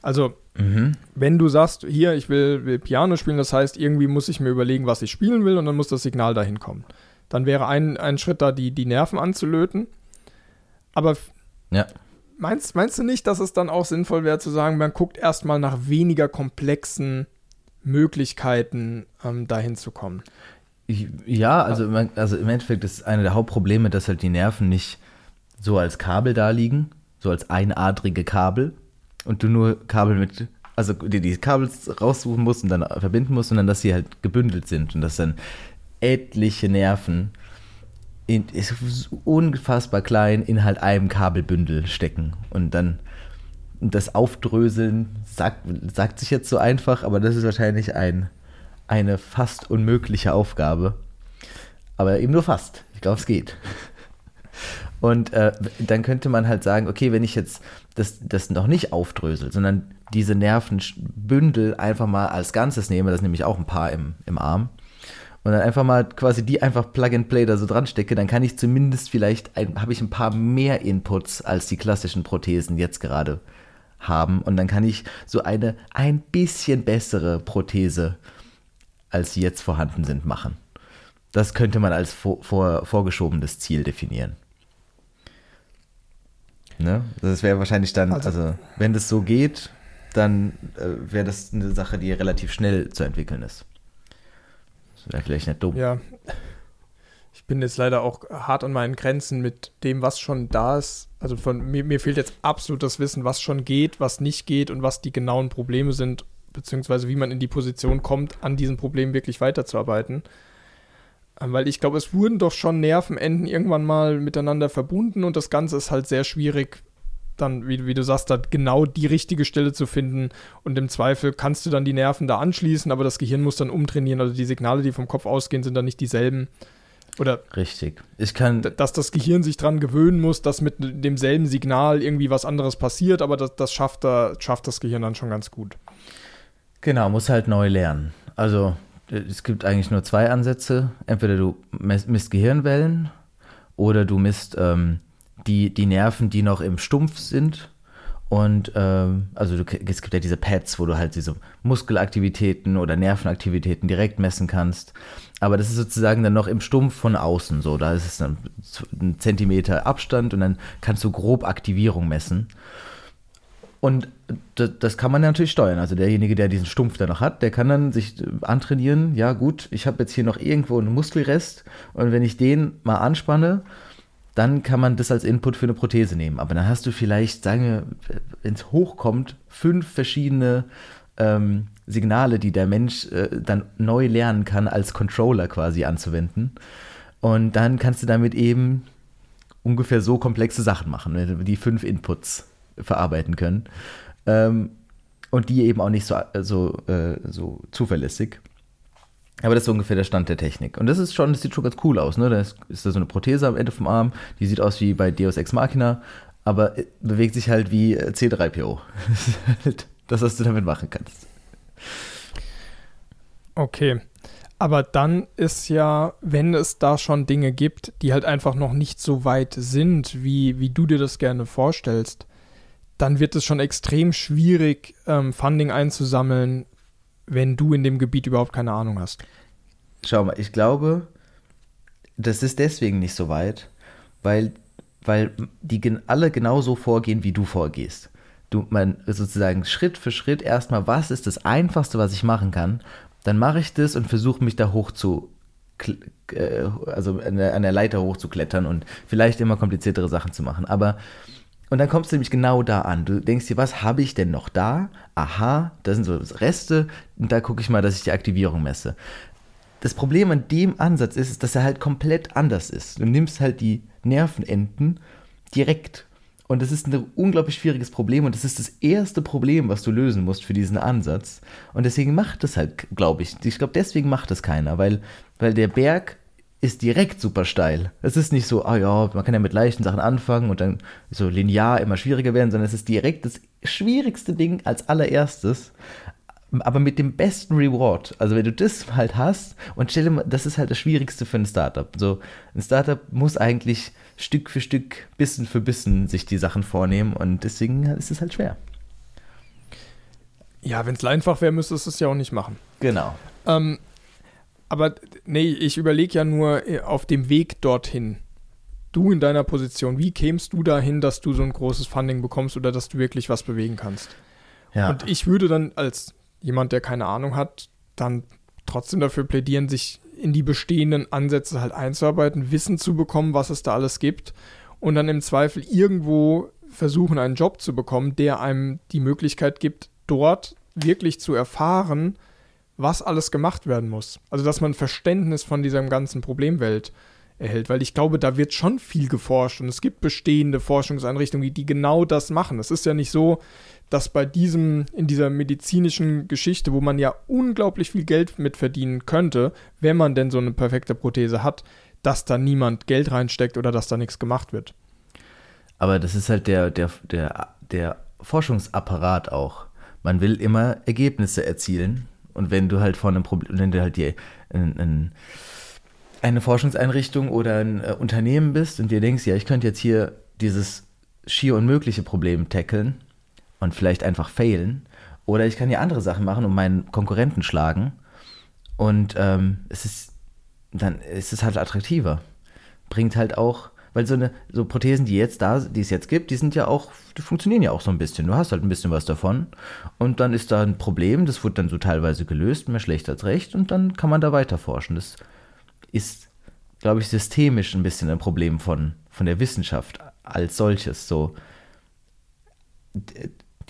Also, mhm. wenn du sagst, hier, ich will, will Piano spielen, das heißt, irgendwie muss ich mir überlegen, was ich spielen will und dann muss das Signal dahin kommen. Dann wäre ein, ein Schritt da, die, die Nerven anzulöten. Aber ja. meinst, meinst du nicht, dass es dann auch sinnvoll wäre zu sagen, man guckt erstmal nach weniger komplexen Möglichkeiten, ähm, dahin zu kommen? Ich, ja, also, also im Endeffekt ist eine der Hauptprobleme, dass halt die Nerven nicht so als Kabel da liegen, so als einadrige Kabel und du nur Kabel mit, also dir die Kabel raussuchen musst und dann verbinden musst, sondern dass sie halt gebündelt sind und dass dann etliche Nerven in, unfassbar klein in halt einem Kabelbündel stecken und dann das Aufdröseln sagt, sagt sich jetzt so einfach, aber das ist wahrscheinlich ein, eine fast unmögliche Aufgabe. Aber eben nur fast. Ich glaube, es geht. <laughs> Und äh, dann könnte man halt sagen, okay, wenn ich jetzt das, das noch nicht aufdrösel, sondern diese Nervenbündel einfach mal als Ganzes nehme, das ist nämlich auch ein paar im, im Arm, und dann einfach mal quasi die einfach Plug and Play da so dran stecke, dann kann ich zumindest vielleicht, habe ich ein paar mehr Inputs als die klassischen Prothesen jetzt gerade haben. Und dann kann ich so eine ein bisschen bessere Prothese, als sie jetzt vorhanden sind, machen. Das könnte man als vor, vor, vorgeschobenes Ziel definieren. Ne? Das wäre wahrscheinlich dann, also, Also- wenn das so geht, dann äh, wäre das eine Sache, die relativ schnell zu entwickeln ist. Wäre vielleicht nicht dumm. Ja. Ich bin jetzt leider auch hart an meinen Grenzen mit dem, was schon da ist. Also von mir, mir fehlt jetzt absolut das Wissen, was schon geht, was nicht geht und was die genauen Probleme sind, beziehungsweise wie man in die Position kommt, an diesen Problemen wirklich weiterzuarbeiten. Ähm, Weil ich glaube, es wurden doch schon Nervenenden irgendwann mal miteinander verbunden und das Ganze ist halt sehr schwierig, dann, wie, wie du sagst, da genau die richtige Stelle zu finden. Und im Zweifel kannst du dann die Nerven da anschließen, aber das Gehirn muss dann umtrainieren. Also die Signale, die vom Kopf ausgehen, sind dann nicht dieselben. Oder Richtig. Ich kann, dass das Gehirn sich dran gewöhnen muss, dass mit demselben Signal irgendwie was anderes passiert, aber das, das schafft, da, schafft das Gehirn dann schon ganz gut. Genau, muss halt neu lernen. Also äh, es gibt eigentlich nur zwei Ansätze. Entweder du misst Gehirnwellen oder du misst ähm, die, die Nerven, die noch im Stumpf sind. Und ähm, also du, es gibt ja diese Pads, wo du halt diese Muskelaktivitäten oder Nervenaktivitäten direkt messen kannst. Aber das ist sozusagen dann noch im Stumpf von außen so. Da ist es dann ein Zentimeter Abstand und dann kannst du grob Aktivierung messen. Und das, das kann man natürlich steuern. Also derjenige, der diesen Stumpf da noch hat, der kann dann sich äh, antrainieren, ja gut, ich habe jetzt hier noch irgendwo einen Muskelrest und wenn ich den mal anspanne, dann kann man das als Input für eine Prothese nehmen. Aber dann hast du vielleicht, sagen wir, wenn es hochkommt, fünf verschiedene ähm, Signale, die der Mensch äh, dann neu lernen kann, als Controller quasi anzuwenden. Und dann kannst du damit eben ungefähr so komplexe Sachen machen, die fünf Inputs verarbeiten können. Ähm, und die eben auch nicht so, so, äh, so zuverlässig. Aber das ist ungefähr der Stand der Technik. Und das ist schon, das sieht schon ganz cool aus. Ne? Da ist, ist da so eine Prothese am Ende vom Arm, die sieht aus wie bei Deus Ex Machina, aber bewegt sich halt wie C3PO. <laughs> das, was du damit machen kannst. Okay. Aber dann ist ja, wenn es da schon Dinge gibt, die halt einfach noch nicht so weit sind, wie, wie du dir das gerne vorstellst, dann wird es schon extrem schwierig, ähm, Funding einzusammeln, wenn du in dem Gebiet überhaupt keine Ahnung hast. Schau mal, ich glaube, das ist deswegen nicht so weit, weil, weil die alle genauso vorgehen, wie du vorgehst. Du, man sozusagen Schritt für Schritt erstmal, was ist das Einfachste, was ich machen kann? Dann mache ich das und versuche mich da hoch zu, äh, also an der, an der Leiter hochzuklettern und vielleicht immer kompliziertere Sachen zu machen. Aber und dann kommst du nämlich genau da an. Du denkst dir, was habe ich denn noch da? Aha, da sind so Reste und da gucke ich mal, dass ich die Aktivierung messe. Das Problem an dem Ansatz ist, dass er halt komplett anders ist. Du nimmst halt die Nervenenden direkt. Und das ist ein unglaublich schwieriges Problem und das ist das erste Problem, was du lösen musst für diesen Ansatz. Und deswegen macht das halt, glaube ich. Ich glaube, deswegen macht das keiner, weil, weil der Berg ist direkt super steil. Es ist nicht so, ah ja, man kann ja mit leichten Sachen anfangen und dann so linear immer schwieriger werden, sondern es ist direkt das schwierigste Ding als allererstes, aber mit dem besten Reward. Also wenn du das halt hast und stell dir mal, das ist halt das Schwierigste für ein Startup. So ein Startup muss eigentlich Stück für Stück, Bissen für Bissen sich die Sachen vornehmen und deswegen ist es halt schwer. Ja, wenn es einfach wäre, müsstest du es ja auch nicht machen. Genau. Ähm, aber nee, ich überlege ja nur äh, auf dem Weg dorthin. Du in deiner Position, wie kämst du dahin, dass du so ein großes Funding bekommst oder dass du wirklich was bewegen kannst? Ja. Und ich würde dann als jemand, der keine Ahnung hat, dann trotzdem dafür plädieren, sich in die bestehenden Ansätze halt einzuarbeiten, Wissen zu bekommen, was es da alles gibt und dann im Zweifel irgendwo versuchen, einen Job zu bekommen, der einem die Möglichkeit gibt, dort wirklich zu erfahren, was alles gemacht werden muss. Also, dass man Verständnis von dieser ganzen Problemwelt erhält, weil ich glaube, da wird schon viel geforscht und es gibt bestehende Forschungseinrichtungen, die, genau das machen. Es ist ja nicht so, dass bei diesem, in dieser medizinischen Geschichte, wo man ja unglaublich viel Geld mit verdienen könnte, wenn man denn so eine perfekte Prothese hat, dass da niemand Geld reinsteckt oder dass da nichts gemacht wird. Aber das ist halt der, der, der, der Forschungsapparat auch. Man will immer Ergebnisse erzielen und wenn du halt vor einem Problem, wenn du halt ein, eine Forschungseinrichtung oder ein äh, Unternehmen bist und dir denkst, ja, ich könnte jetzt hier dieses schier unmögliche Problem tackeln und vielleicht einfach failen, oder ich kann hier andere Sachen machen und meinen Konkurrenten schlagen und ähm, es ist dann ist es halt attraktiver. Bringt halt auch weil so eine, so Prothesen, die jetzt da, die es jetzt gibt, die sind ja auch, die funktionieren ja auch so ein bisschen. Du hast halt ein bisschen was davon. Und dann ist da ein Problem, das wird dann so teilweise gelöst, mehr schlecht als recht, und dann kann man da weiter forschen. Das ist, glaube ich, systemisch ein bisschen ein Problem von, von der Wissenschaft als solches. So,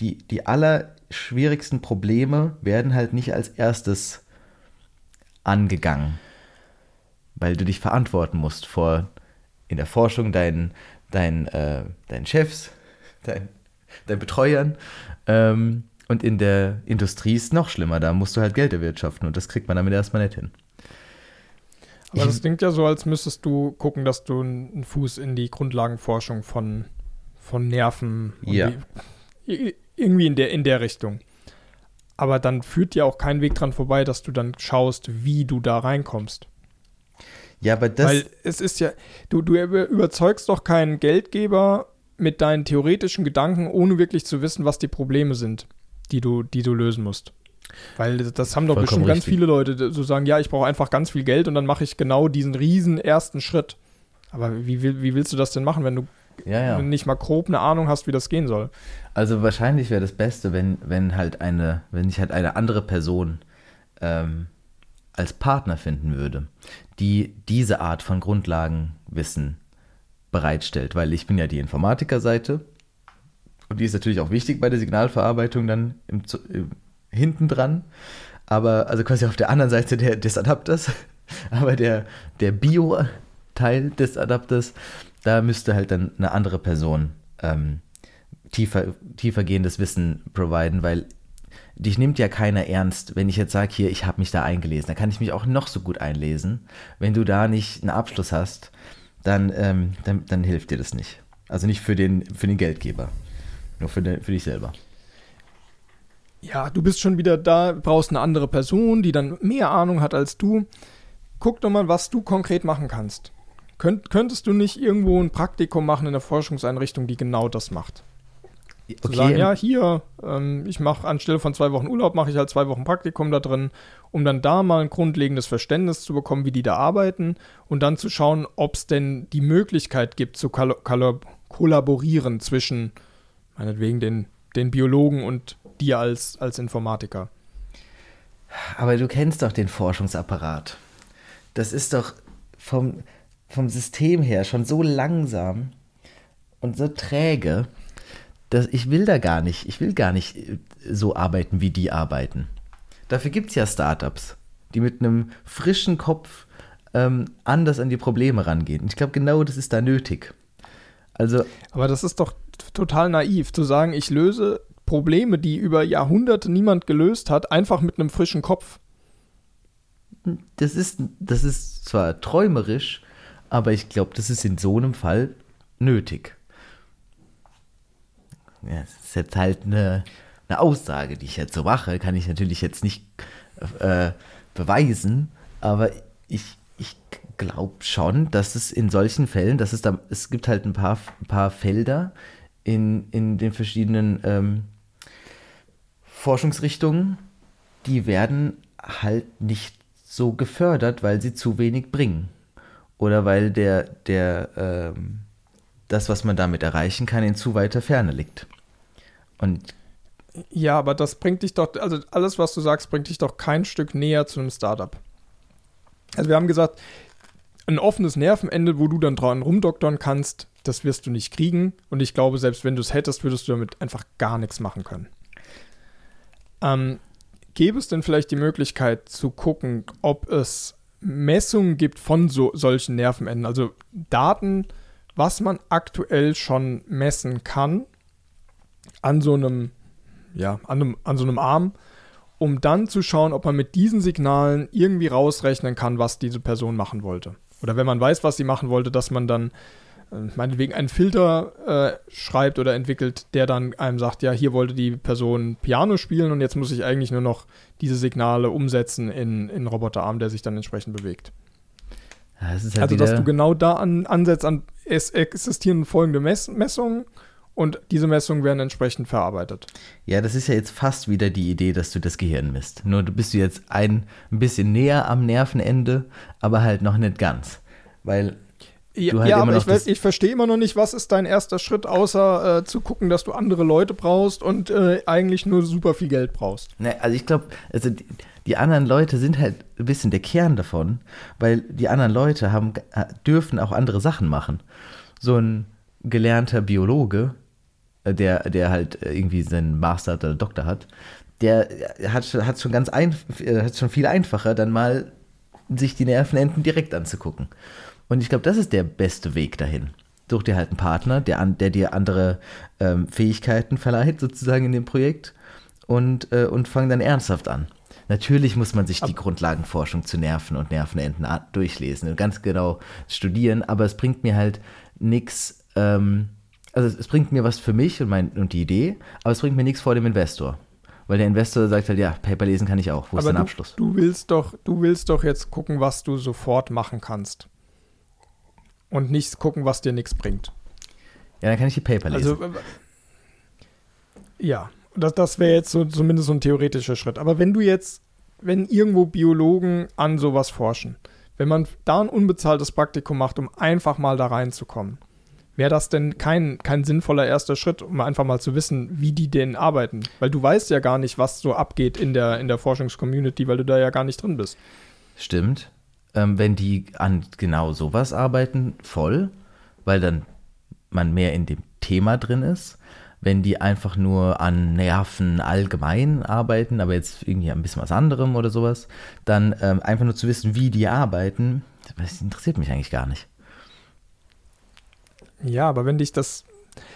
die, die allerschwierigsten Probleme werden halt nicht als erstes angegangen, weil du dich verantworten musst vor in der Forschung deinen, deinen, äh, deinen Chefs, deinen, deinen Betreuern. Ähm, und in der Industrie ist es noch schlimmer. Da musst du halt Geld erwirtschaften und das kriegt man damit erstmal nicht hin. Aber das klingt ja so, als müsstest du gucken, dass du einen Fuß in die Grundlagenforschung von, von Nerven ja. Die, irgendwie in der, in der Richtung. Aber dann führt dir auch kein Weg dran vorbei, dass du dann schaust, wie du da reinkommst. Ja, aber das. Weil es ist ja, du, du überzeugst doch keinen Geldgeber mit deinen theoretischen Gedanken, ohne wirklich zu wissen, was die Probleme sind, die du, die du lösen musst. Weil das haben doch Vollkommen bestimmt ganz viele Leute, so sagen, ja, ich brauche einfach ganz viel Geld und dann mache ich genau diesen riesen ersten Schritt. Aber wie, wie willst du das denn machen, wenn du ja, ja. nicht mal grob eine Ahnung hast, wie das gehen soll? Also wahrscheinlich wäre das Beste, wenn, wenn halt eine, wenn ich halt eine andere Person ähm, als Partner finden würde, die diese Art von Grundlagenwissen bereitstellt, weil ich bin ja die Informatikerseite. Und die ist natürlich auch wichtig bei der Signalverarbeitung dann im, im, hinten dran, aber also quasi auf der anderen Seite der, des Adapters, <laughs> aber der, der Bio-Teil des Adapters, da müsste halt dann eine andere Person ähm, tiefer, tiefergehendes Wissen providen, weil dich nimmt ja keiner ernst, wenn ich jetzt sage, hier, ich habe mich da eingelesen. Da kann ich mich auch noch so gut einlesen. Wenn du da nicht einen Abschluss hast, dann, ähm, dann, dann hilft dir das nicht. Also nicht für den, für den Geldgeber, nur für, den, für dich selber. Ja, du bist schon wieder da, brauchst eine andere Person, die dann mehr Ahnung hat als du. Guck doch mal, was du konkret machen kannst. Könnt, könntest du nicht irgendwo ein Praktikum machen in der Forschungseinrichtung, die genau das macht? Zu okay. sagen, ja, hier, ähm, ich mache anstelle von zwei Wochen Urlaub, mache ich halt zwei Wochen Praktikum da drin, um dann da mal ein grundlegendes Verständnis zu bekommen, wie die da arbeiten und dann zu schauen, ob es denn die Möglichkeit gibt, zu kollaborieren zwischen, meinetwegen, den, den Biologen und dir als, als Informatiker. Aber du kennst doch den Forschungsapparat. Das ist doch vom, vom System her schon so langsam und so träge das, ich will da gar nicht, ich will gar nicht äh, so arbeiten, wie die arbeiten. Dafür gibt es ja Startups, die mit einem frischen Kopf ähm, anders an die Probleme rangehen. Und ich glaube, genau das ist da nötig. Also, Aber das ist doch total naiv, zu sagen, ich löse Probleme, die über Jahrhunderte niemand gelöst hat, einfach mit einem frischen Kopf. Das ist, das ist zwar träumerisch, aber ich glaube, das ist in so einem Fall nötig ja, das ist jetzt halt eine, eine Aussage, die ich jetzt so mache, kann ich natürlich jetzt nicht äh, beweisen, aber ich, ich glaube schon, dass es in solchen Fällen, dass es da, es gibt halt ein paar, ein paar Felder in, in den verschiedenen ähm, Forschungsrichtungen, die werden halt nicht so gefördert, weil sie zu wenig bringen. Oder weil der, der, ähm, das, was man damit erreichen kann, in zu weiter Ferne liegt. Und ja, aber das bringt dich doch, also alles, was du sagst, bringt dich doch kein Stück näher zu einem Startup. Also wir haben gesagt, ein offenes Nervenende, wo du dann dran rumdoktern kannst, das wirst du nicht kriegen. Und ich glaube, selbst wenn du es hättest, würdest du damit einfach gar nichts machen können. Ähm, gäbe es denn vielleicht die Möglichkeit zu gucken, ob es Messungen gibt von so, solchen Nervenenden, also Daten, was man aktuell schon messen kann an so einem, ja, an, einem, an so einem Arm, um dann zu schauen, ob man mit diesen Signalen irgendwie rausrechnen kann, was diese Person machen wollte. Oder wenn man weiß, was sie machen wollte, dass man dann äh, meinetwegen einen Filter äh, schreibt oder entwickelt, der dann einem sagt, ja, hier wollte die Person Piano spielen und jetzt muss ich eigentlich nur noch diese Signale umsetzen in, in einen Roboterarm, der sich dann entsprechend bewegt. Das halt also, dass du genau da an, ansetzt, an, es existieren folgende Mess Messungen und diese Messungen werden entsprechend verarbeitet. Ja, das ist ja jetzt fast wieder die Idee, dass du das Gehirn misst. Nur du bist jetzt ein, ein bisschen näher am Nervenende, aber halt noch nicht ganz. Weil ja, halt ja aber ich, ich verstehe immer noch nicht, was ist dein erster Schritt, außer äh, zu gucken, dass du andere Leute brauchst und äh, eigentlich nur super viel Geld brauchst. Ne, also ich glaube, also die, die, anderen Leute sind halt ein bisschen der Kern davon, weil die anderen Leute haben, äh, dürfen auch andere Sachen machen. So ein gelernter Biologe der, der halt äh, irgendwie seinen Master oder Doktor hat, der hat, hat schon ganz ein, äh, hat schon viel einfacher, dann mal sich die Nervenenden direkt anzugucken. Und ich glaube, das ist der beste Weg dahin. Such dir halt einen Partner, der, an, der dir andere ähm, Fähigkeiten verleiht, sozusagen in dem Projekt, und, äh, und fang dann ernsthaft an. Natürlich muss man sich die Grundlagenforschung zu Nerven und Nervenenden durchlesen und ganz genau studieren, aber es bringt mir halt nichts, ähm, also es bringt mir was für mich und, mein, und die Idee, aber es bringt mir nichts vor dem Investor. Weil der Investor sagt halt, ja, Paper lesen kann ich auch. Wo aber ist dein Abschluss? Du willst, doch, du willst doch jetzt gucken, was du sofort machen kannst. Und nicht gucken, was dir nichts bringt. Ja, dann kann ich die Paper lesen. Also, ja, das, das wäre jetzt so, zumindest so ein theoretischer Schritt. Aber wenn du jetzt, wenn irgendwo Biologen an sowas forschen, wenn man da ein unbezahltes Praktikum macht, um einfach mal da reinzukommen, wäre das denn kein, kein sinnvoller erster Schritt, um einfach mal zu wissen, wie die denn arbeiten? Weil du weißt ja gar nicht, was so abgeht in der, in der Forschungscommunity, weil du da ja gar nicht drin bist. Stimmt. Ähm, wenn die an genau sowas arbeiten, voll. weil dann man mehr in dem Thema drin ist. Wenn die einfach nur an Nerven allgemein arbeiten, aber jetzt irgendwie ein bisschen was anderem oder sowas, dann ähm, einfach nur zu wissen, wie die arbeiten, das interessiert mich eigentlich gar nicht. Ja, aber wenn dich das.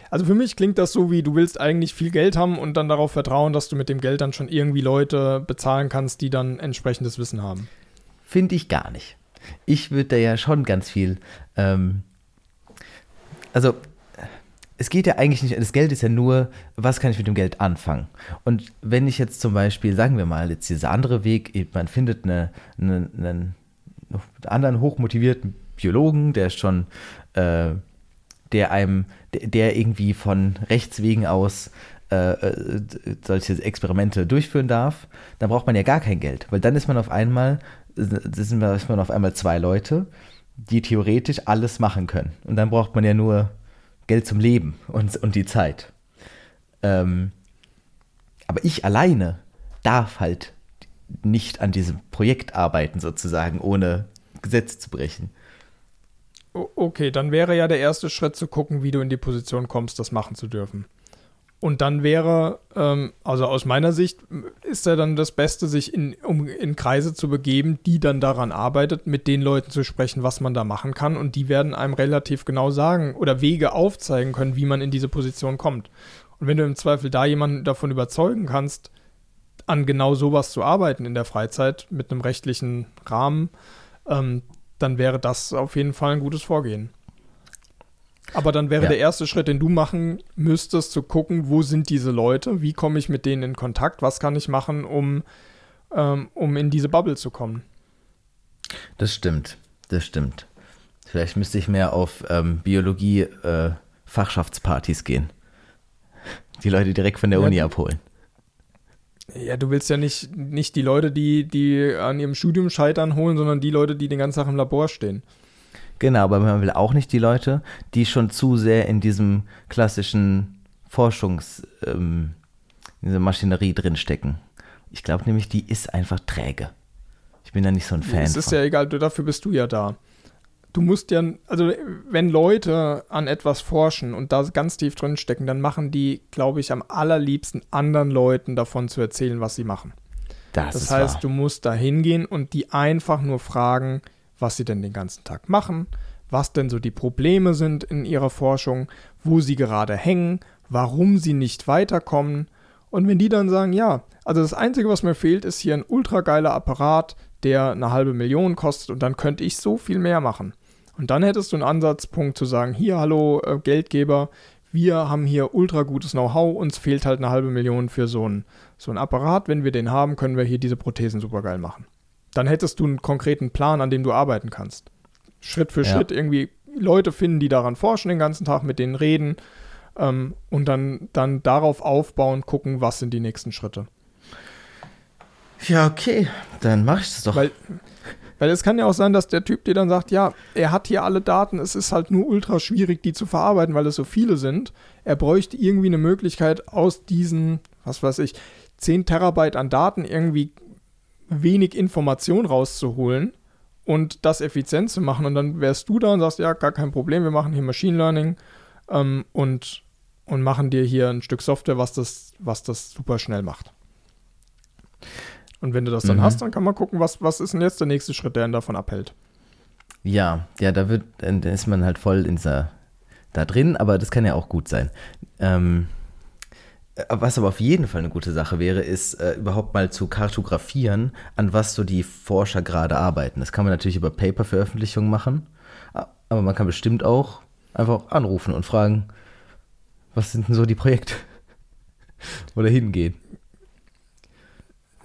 Also für mich klingt das so wie, du willst eigentlich viel Geld haben und dann darauf vertrauen, dass du mit dem Geld dann schon irgendwie Leute bezahlen kannst, die dann entsprechendes Wissen haben. Finde ich gar nicht. Ich würde da ja schon ganz viel. Ähm, also es geht ja eigentlich nicht, das Geld ist ja nur, was kann ich mit dem Geld anfangen? Und wenn ich jetzt zum Beispiel, sagen wir mal, jetzt dieser andere Weg, man findet eine, eine, einen anderen hochmotivierten Biologen, der schon, äh, der einem, der irgendwie von Rechts wegen aus äh, äh, solche Experimente durchführen darf, dann braucht man ja gar kein Geld, weil dann ist man auf einmal, ist man auf einmal zwei Leute, die theoretisch alles machen können. Und dann braucht man ja nur Geld zum Leben und, und die Zeit. Ähm, aber ich alleine darf halt nicht an diesem Projekt arbeiten, sozusagen, ohne Gesetze zu brechen. Okay, dann wäre ja der erste Schritt zu gucken, wie du in die Position kommst, das machen zu dürfen. Und dann wäre, ähm, also aus meiner Sicht, ist ja dann das Beste, sich in, um in Kreise zu begeben, die dann daran arbeitet, mit den Leuten zu sprechen, was man da machen kann. Und die werden einem relativ genau sagen oder Wege aufzeigen können, wie man in diese Position kommt. Und wenn du im Zweifel da jemanden davon überzeugen kannst, an genau sowas zu arbeiten in der Freizeit mit einem rechtlichen Rahmen, ähm, dann wäre das auf jeden Fall ein gutes Vorgehen. Aber dann wäre ja. der erste Schritt, den du machen müsstest, zu gucken, wo sind diese Leute, wie komme ich mit denen in Kontakt, was kann ich machen, um, ähm, um in diese Bubble zu kommen. Das stimmt, das stimmt. Vielleicht müsste ich mehr auf ähm, Biologie-Fachschaftspartys äh, gehen. Die Leute direkt von der ja, Uni abholen. Ja, du willst ja nicht, nicht die Leute, die, die an ihrem Studium scheitern, holen, sondern die Leute, die den ganzen Tag im Labor stehen. Genau, aber man will auch nicht die Leute, die schon zu sehr in diesem klassischen Forschungs, ähm, in dieser Maschinerie drinstecken. Ich glaube nämlich, die ist einfach träge. Ich bin da nicht so ein Fan. Es ist von. ja egal, dafür bist du ja da. Du musst ja, also wenn Leute an etwas forschen und da ganz tief drin stecken, dann machen die, glaube ich, am allerliebsten anderen Leuten davon zu erzählen, was sie machen. Das, das heißt, wahr. du musst da hingehen und die einfach nur fragen, was sie denn den ganzen Tag machen, was denn so die Probleme sind in ihrer Forschung, wo sie gerade hängen, warum sie nicht weiterkommen. Und wenn die dann sagen, ja, also das Einzige, was mir fehlt, ist hier ein ultra geiler Apparat, der eine halbe Million kostet und dann könnte ich so viel mehr machen. Und dann hättest du einen Ansatzpunkt zu sagen, hier, hallo äh, Geldgeber, wir haben hier ultra gutes Know-how, uns fehlt halt eine halbe Million für so ein, so ein Apparat. Wenn wir den haben, können wir hier diese Prothesen super geil machen dann hättest du einen konkreten Plan, an dem du arbeiten kannst. Schritt für ja. Schritt irgendwie Leute finden, die daran forschen den ganzen Tag, mit denen reden ähm, und dann, dann darauf aufbauen, gucken, was sind die nächsten Schritte. Ja, okay, dann mache ich das doch. Weil, weil es kann ja auch sein, dass der Typ dir dann sagt, ja, er hat hier alle Daten, es ist halt nur ultra schwierig, die zu verarbeiten, weil es so viele sind. Er bräuchte irgendwie eine Möglichkeit, aus diesen, was weiß ich, 10 Terabyte an Daten irgendwie wenig Information rauszuholen und das effizient zu machen. Und dann wärst du da und sagst, ja, gar kein Problem, wir machen hier Machine Learning ähm, und, und machen dir hier ein Stück Software, was das, was das super schnell macht. Und wenn du das dann mhm. hast, dann kann man gucken, was, was ist denn jetzt der nächste Schritt, der ihn davon abhält. Ja, ja, da wird, da ist man halt voll in dieser, da drin, aber das kann ja auch gut sein. Ähm, was aber auf jeden Fall eine gute Sache wäre, ist äh, überhaupt mal zu kartografieren, an was so die Forscher gerade arbeiten. Das kann man natürlich über Paper-Veröffentlichungen machen, aber man kann bestimmt auch einfach anrufen und fragen, was sind denn so die Projekte? <laughs> oder hingehen.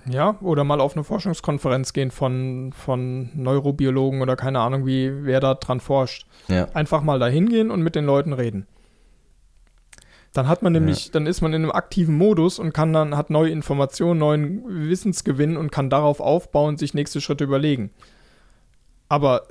Ja, oder mal auf eine Forschungskonferenz gehen von, von Neurobiologen oder keine Ahnung, wie wer da dran forscht. Ja. Einfach mal da hingehen und mit den Leuten reden. Dann hat man nämlich, ja. dann ist man in einem aktiven Modus und kann dann, hat neue Informationen, neuen Wissensgewinn und kann darauf aufbauen, sich nächste Schritte überlegen. Aber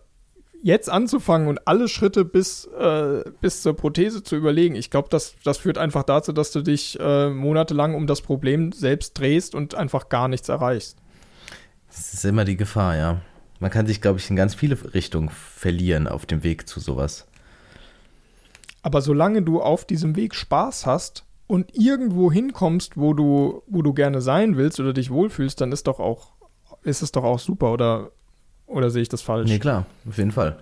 jetzt anzufangen und alle Schritte bis, äh, bis zur Prothese zu überlegen, ich glaube, das, das führt einfach dazu, dass du dich äh, monatelang um das Problem selbst drehst und einfach gar nichts erreichst. Das ist immer die Gefahr, ja. Man kann sich, glaube ich, in ganz viele Richtungen verlieren auf dem Weg zu sowas. Aber solange du auf diesem Weg Spaß hast und irgendwo hinkommst, wo du, wo du gerne sein willst oder dich wohlfühlst, dann ist doch auch, ist es doch auch super, oder, oder sehe ich das falsch? Nee, klar, auf jeden Fall.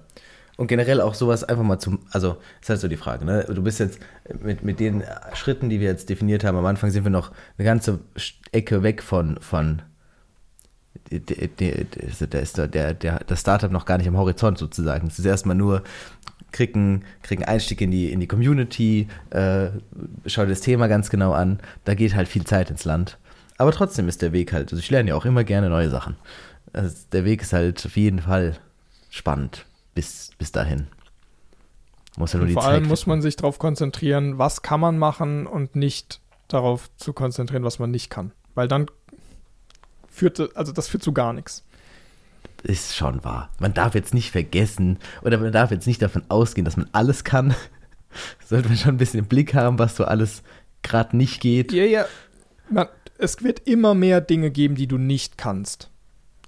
Und generell auch sowas einfach mal zum, also, das ist halt so die Frage, ne? Du bist jetzt mit, mit den Schritten, die wir jetzt definiert haben, am Anfang sind wir noch eine ganze Ecke weg von, von da ist der, der, der, das Startup noch gar nicht am Horizont sozusagen. Es ist erstmal nur, krieg einen, krieg einen Einstieg in die, in die Community, äh, schau dir das Thema ganz genau an. Da geht halt viel Zeit ins Land. Aber trotzdem ist der Weg halt, also ich lerne ja auch immer gerne neue Sachen. Also der Weg ist halt auf jeden Fall spannend bis, bis dahin. Muss ja nur die vor Zeit allem muss man sich darauf konzentrieren, was kann man machen und nicht darauf zu konzentrieren, was man nicht kann. Weil dann führt, also das führt zu gar nichts. Ist schon wahr. Man darf jetzt nicht vergessen oder man darf jetzt nicht davon ausgehen, dass man alles kann. <laughs> Sollte man schon ein bisschen im Blick haben, was so alles gerade nicht geht. Ja, ja. Man, es wird immer mehr Dinge geben, die du nicht kannst,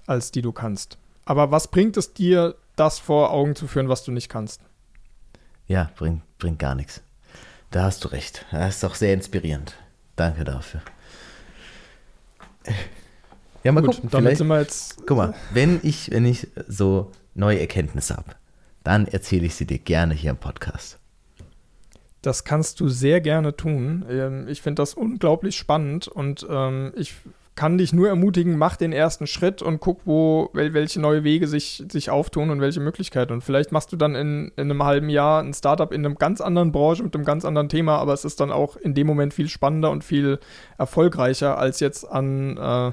als die du kannst. Aber was bringt es dir, das vor Augen zu führen, was du nicht kannst? Ja, bringt, bringt gar nichts. Da hast du recht. Das ist auch sehr inspirierend. Danke dafür. Ja, mal Gut, gucken. Damit sind wir jetzt. Guck mal, wenn ich, wenn ich so neue Erkenntnisse habe, dann erzähle ich sie dir gerne hier im Podcast. Das kannst du sehr gerne tun. Ähm, ich finde das unglaublich spannend und ähm, ich kann dich nur ermutigen, mach den ersten Schritt und guck, wo, welche neue Wege sich, sich auftun und welche Möglichkeiten. Und vielleicht machst du dann in, in einem halben Jahr ein Startup in einem ganz anderen Branche mit einem ganz anderen Thema, aber es ist dann auch in dem Moment viel spannender und viel erfolgreicher, als jetzt an äh,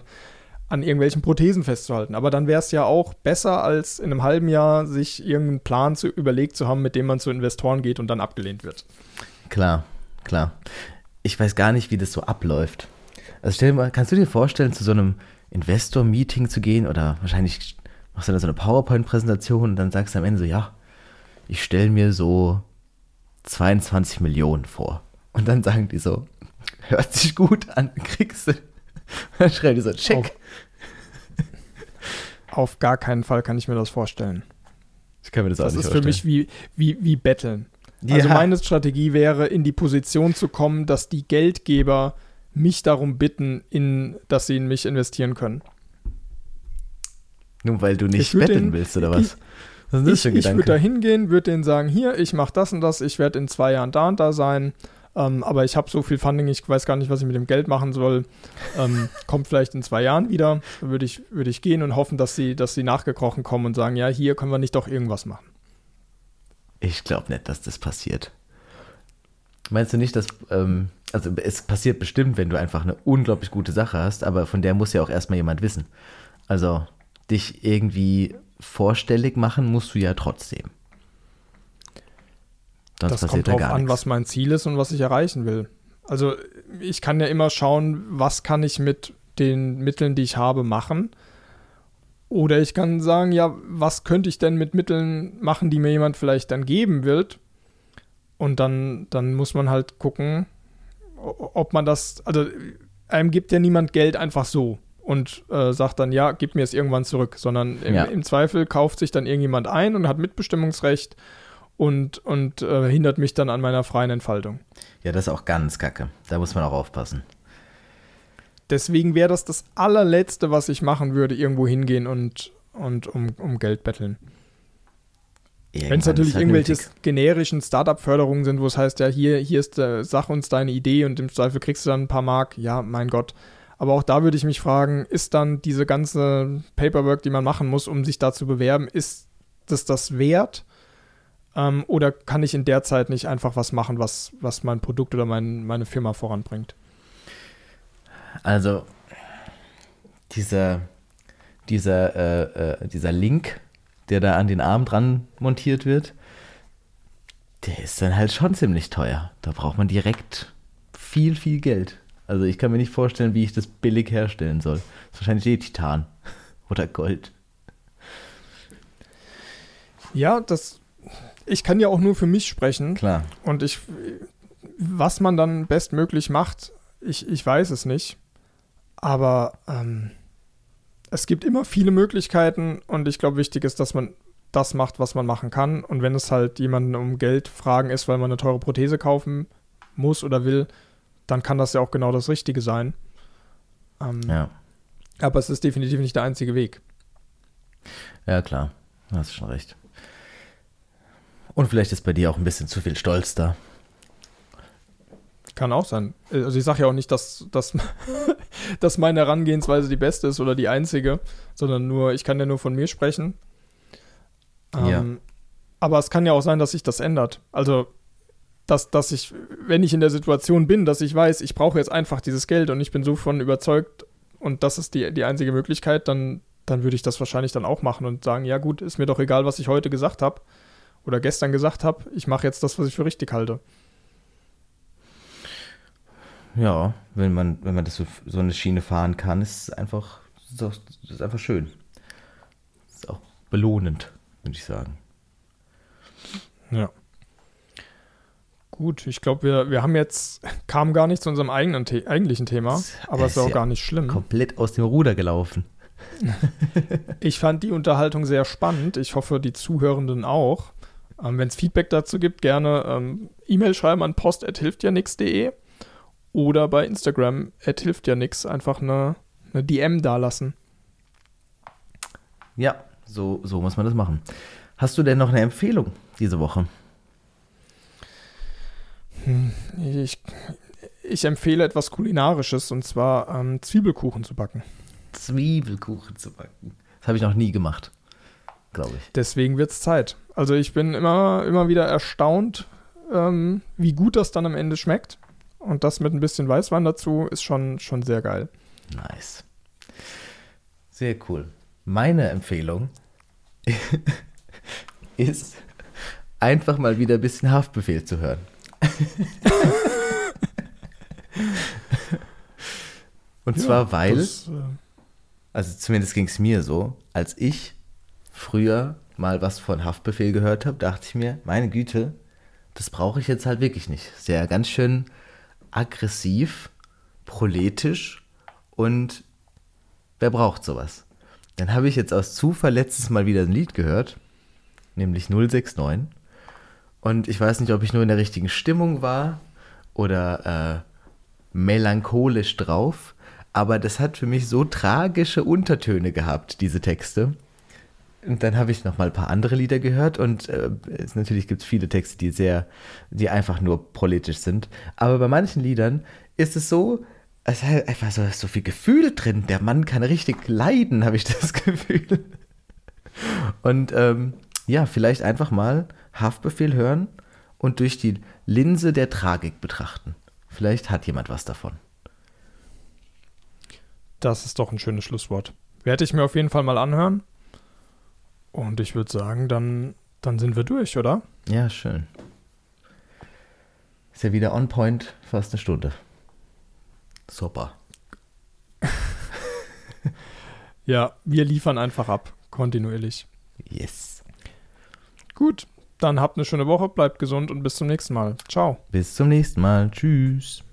an irgendwelchen Prothesen festzuhalten. Aber dann wäre es ja auch besser, als in einem halben Jahr sich irgendeinen Plan zu überlegt zu haben, mit dem man zu Investoren geht und dann abgelehnt wird. Klar, klar. Ich weiß gar nicht, wie das so abläuft. Also stell dir mal, kannst du dir vorstellen, zu so einem Investor-Meeting zu gehen oder wahrscheinlich machst du dann so eine PowerPoint-Präsentation und dann sagst du am Ende so, ja, ich stelle mir so 22 Millionen vor. Und dann sagen die so, hört sich gut an, <laughs> kriegst du. Dann schreiben die so, check. Auf gar keinen Fall kann ich mir das vorstellen. Ich kann mir das, das auch nicht vorstellen. Das ist für mich wie, wie, wie Betteln. Ja. Also meine Strategie wäre, in die Position zu kommen, dass die Geldgeber mich darum bitten, in, dass sie in mich investieren können. Nur weil du nicht betteln den, willst, oder was? was ich, ich würde da hingehen, würde denen sagen, hier, ich mache das und das, ich werde in zwei Jahren da und da sein. Ähm, aber ich habe so viel Funding, ich weiß gar nicht, was ich mit dem Geld machen soll. Ähm, <laughs> kommt vielleicht in zwei Jahren wieder. Würde ich, würd ich gehen und hoffen, dass sie, dass sie nachgekrochen kommen und sagen, ja, hier können wir nicht doch irgendwas machen. Ich glaube nicht, dass das passiert. Meinst du nicht, dass, ähm, also es passiert bestimmt, wenn du einfach eine unglaublich gute Sache hast, aber von der muss ja auch erstmal jemand wissen. Also dich irgendwie vorstellig machen musst du ja trotzdem. Sonst das kommt darauf an, nichts. was mein Ziel ist und was ich erreichen will. Also ich kann ja immer schauen, was kann ich mit den Mitteln, die ich habe, machen. Oder ich kann sagen, ja, was könnte ich denn mit Mitteln machen, die mir jemand vielleicht dann geben wird? Und dann, dann muss man halt gucken, ob man das, also einem gibt ja niemand Geld einfach so und äh, sagt dann, ja, gib mir es irgendwann zurück, sondern im, ja. im Zweifel kauft sich dann irgendjemand ein und hat Mitbestimmungsrecht und, und äh, hindert mich dann an meiner freien Entfaltung. Ja, das ist auch ganz kacke. Da muss man auch aufpassen. Deswegen wäre das das allerletzte, was ich machen würde, irgendwo hingehen und, und um, um Geld betteln. Wenn es natürlich halt irgendwelche generischen Startup-Förderungen sind, wo es heißt, ja, hier, hier ist, äh, sag uns deine Idee und im Zweifel kriegst du dann ein paar Mark, ja, mein Gott. Aber auch da würde ich mich fragen, ist dann diese ganze Paperwork, die man machen muss, um sich da zu bewerben, ist das das wert? Ähm, oder kann ich in der Zeit nicht einfach was machen, was, was mein Produkt oder mein, meine Firma voranbringt? Also, dieser, dieser, äh, äh, dieser Link, der da an den Arm dran montiert wird, der ist dann halt schon ziemlich teuer. Da braucht man direkt viel, viel Geld. Also ich kann mir nicht vorstellen, wie ich das billig herstellen soll. Das ist wahrscheinlich eh Titan <laughs> oder Gold. Ja, das ich kann ja auch nur für mich sprechen. Klar. Und ich, was man dann bestmöglich macht, ich, ich weiß es nicht. Aber ähm, es gibt immer viele Möglichkeiten und ich glaube, wichtig ist, dass man das macht, was man machen kann. Und wenn es halt jemanden um Geld fragen ist, weil man eine teure Prothese kaufen muss oder will, dann kann das ja auch genau das Richtige sein. Ähm, Ja. Aber es ist definitiv nicht der einzige Weg. Ja, klar. Du hast schon recht. Und vielleicht ist bei dir auch ein bisschen zu viel Stolz da. Kann auch sein. Also ich sage ja auch nicht, dass, dass, <laughs> dass meine Herangehensweise die beste ist oder die einzige, sondern nur, ich kann ja nur von mir sprechen. Ja. Ähm, aber es kann ja auch sein, dass sich das ändert. Also, dass, dass ich, wenn ich in der Situation bin, dass ich weiß, ich brauche jetzt einfach dieses Geld und ich bin so von überzeugt und das ist die, die einzige Möglichkeit, dann, dann würde ich das wahrscheinlich dann auch machen und sagen, ja gut, ist mir doch egal, was ich heute gesagt habe oder gestern gesagt habe, ich mache jetzt das, was ich für richtig halte. Ja, wenn man, wenn man das so, so eine Schiene fahren kann, ist es einfach, ist, auch, ist einfach schön. Ist auch belohnend, würde ich sagen. Ja. Gut, ich glaube, wir, wir haben jetzt, kamen gar nicht zu unserem eigenen The eigentlichen Thema, aber es ist ist auch ja gar nicht schlimm. Komplett aus dem Ruder gelaufen. <laughs> Ich fand die Unterhaltung sehr spannend. Ich hoffe, die Zuhörenden auch. Ähm, Wenn es Feedback dazu gibt, gerne ähm, E-Mail schreiben an post.hilftjanix.de oder bei Instagram at hilftjanix einfach eine, eine DM dalassen. Ja, so, so muss man das machen. Hast du denn noch eine Empfehlung diese Woche? Ich, ich empfehle etwas Kulinarisches und zwar ähm, Zwiebelkuchen zu backen. Zwiebelkuchen zu backen. Das habe ich noch nie gemacht, glaube ich. Deswegen wird es Zeit. Also ich bin immer, immer wieder erstaunt, ähm, wie gut das dann am Ende schmeckt. Und das mit ein bisschen Weißwein dazu ist schon, schon sehr geil. Nice. Sehr cool. Meine Empfehlung <laughs> ist einfach mal wieder ein bisschen Haftbefehl zu hören. <laughs> Und zwar, weil, Das, äh, also zumindest ging es mir so, als ich früher mal was von Haftbefehl gehört habe, dachte ich mir, meine Güte, das brauche ich jetzt halt wirklich nicht. Ist ja ganz schön aggressiv, proletisch und wer braucht sowas? Dann habe ich jetzt aus Zufall letztes Mal wieder ein Lied gehört, nämlich 069. Und ich weiß nicht, ob ich nur in der richtigen Stimmung war oder äh, melancholisch drauf, aber das hat für mich so tragische Untertöne gehabt, diese Texte. Und dann habe ich noch mal ein paar andere Lieder gehört und äh, es, natürlich gibt es viele Texte, die sehr, die einfach nur politisch sind. Aber bei manchen Liedern ist es so, es ist einfach so, so viel Gefühl drin. Der Mann kann richtig leiden, habe ich <laughs> das Gefühl. Und ähm, ja, vielleicht einfach mal Haftbefehl hören und durch die Linse der Tragik betrachten. Vielleicht hat jemand was davon. das ist doch ein schönes Schlusswort. Werde ich mir auf jeden Fall mal anhören. Und ich würde sagen, dann, dann sind wir durch, oder? Ja, schön. Ist ja wieder on point, fast eine Stunde. Super. <laughs> Ja, wir liefern einfach ab, kontinuierlich. Yes. Gut, dann habt eine schöne Woche, bleibt gesund und bis zum nächsten Mal. Ciao. Bis zum nächsten Mal. Tschüss.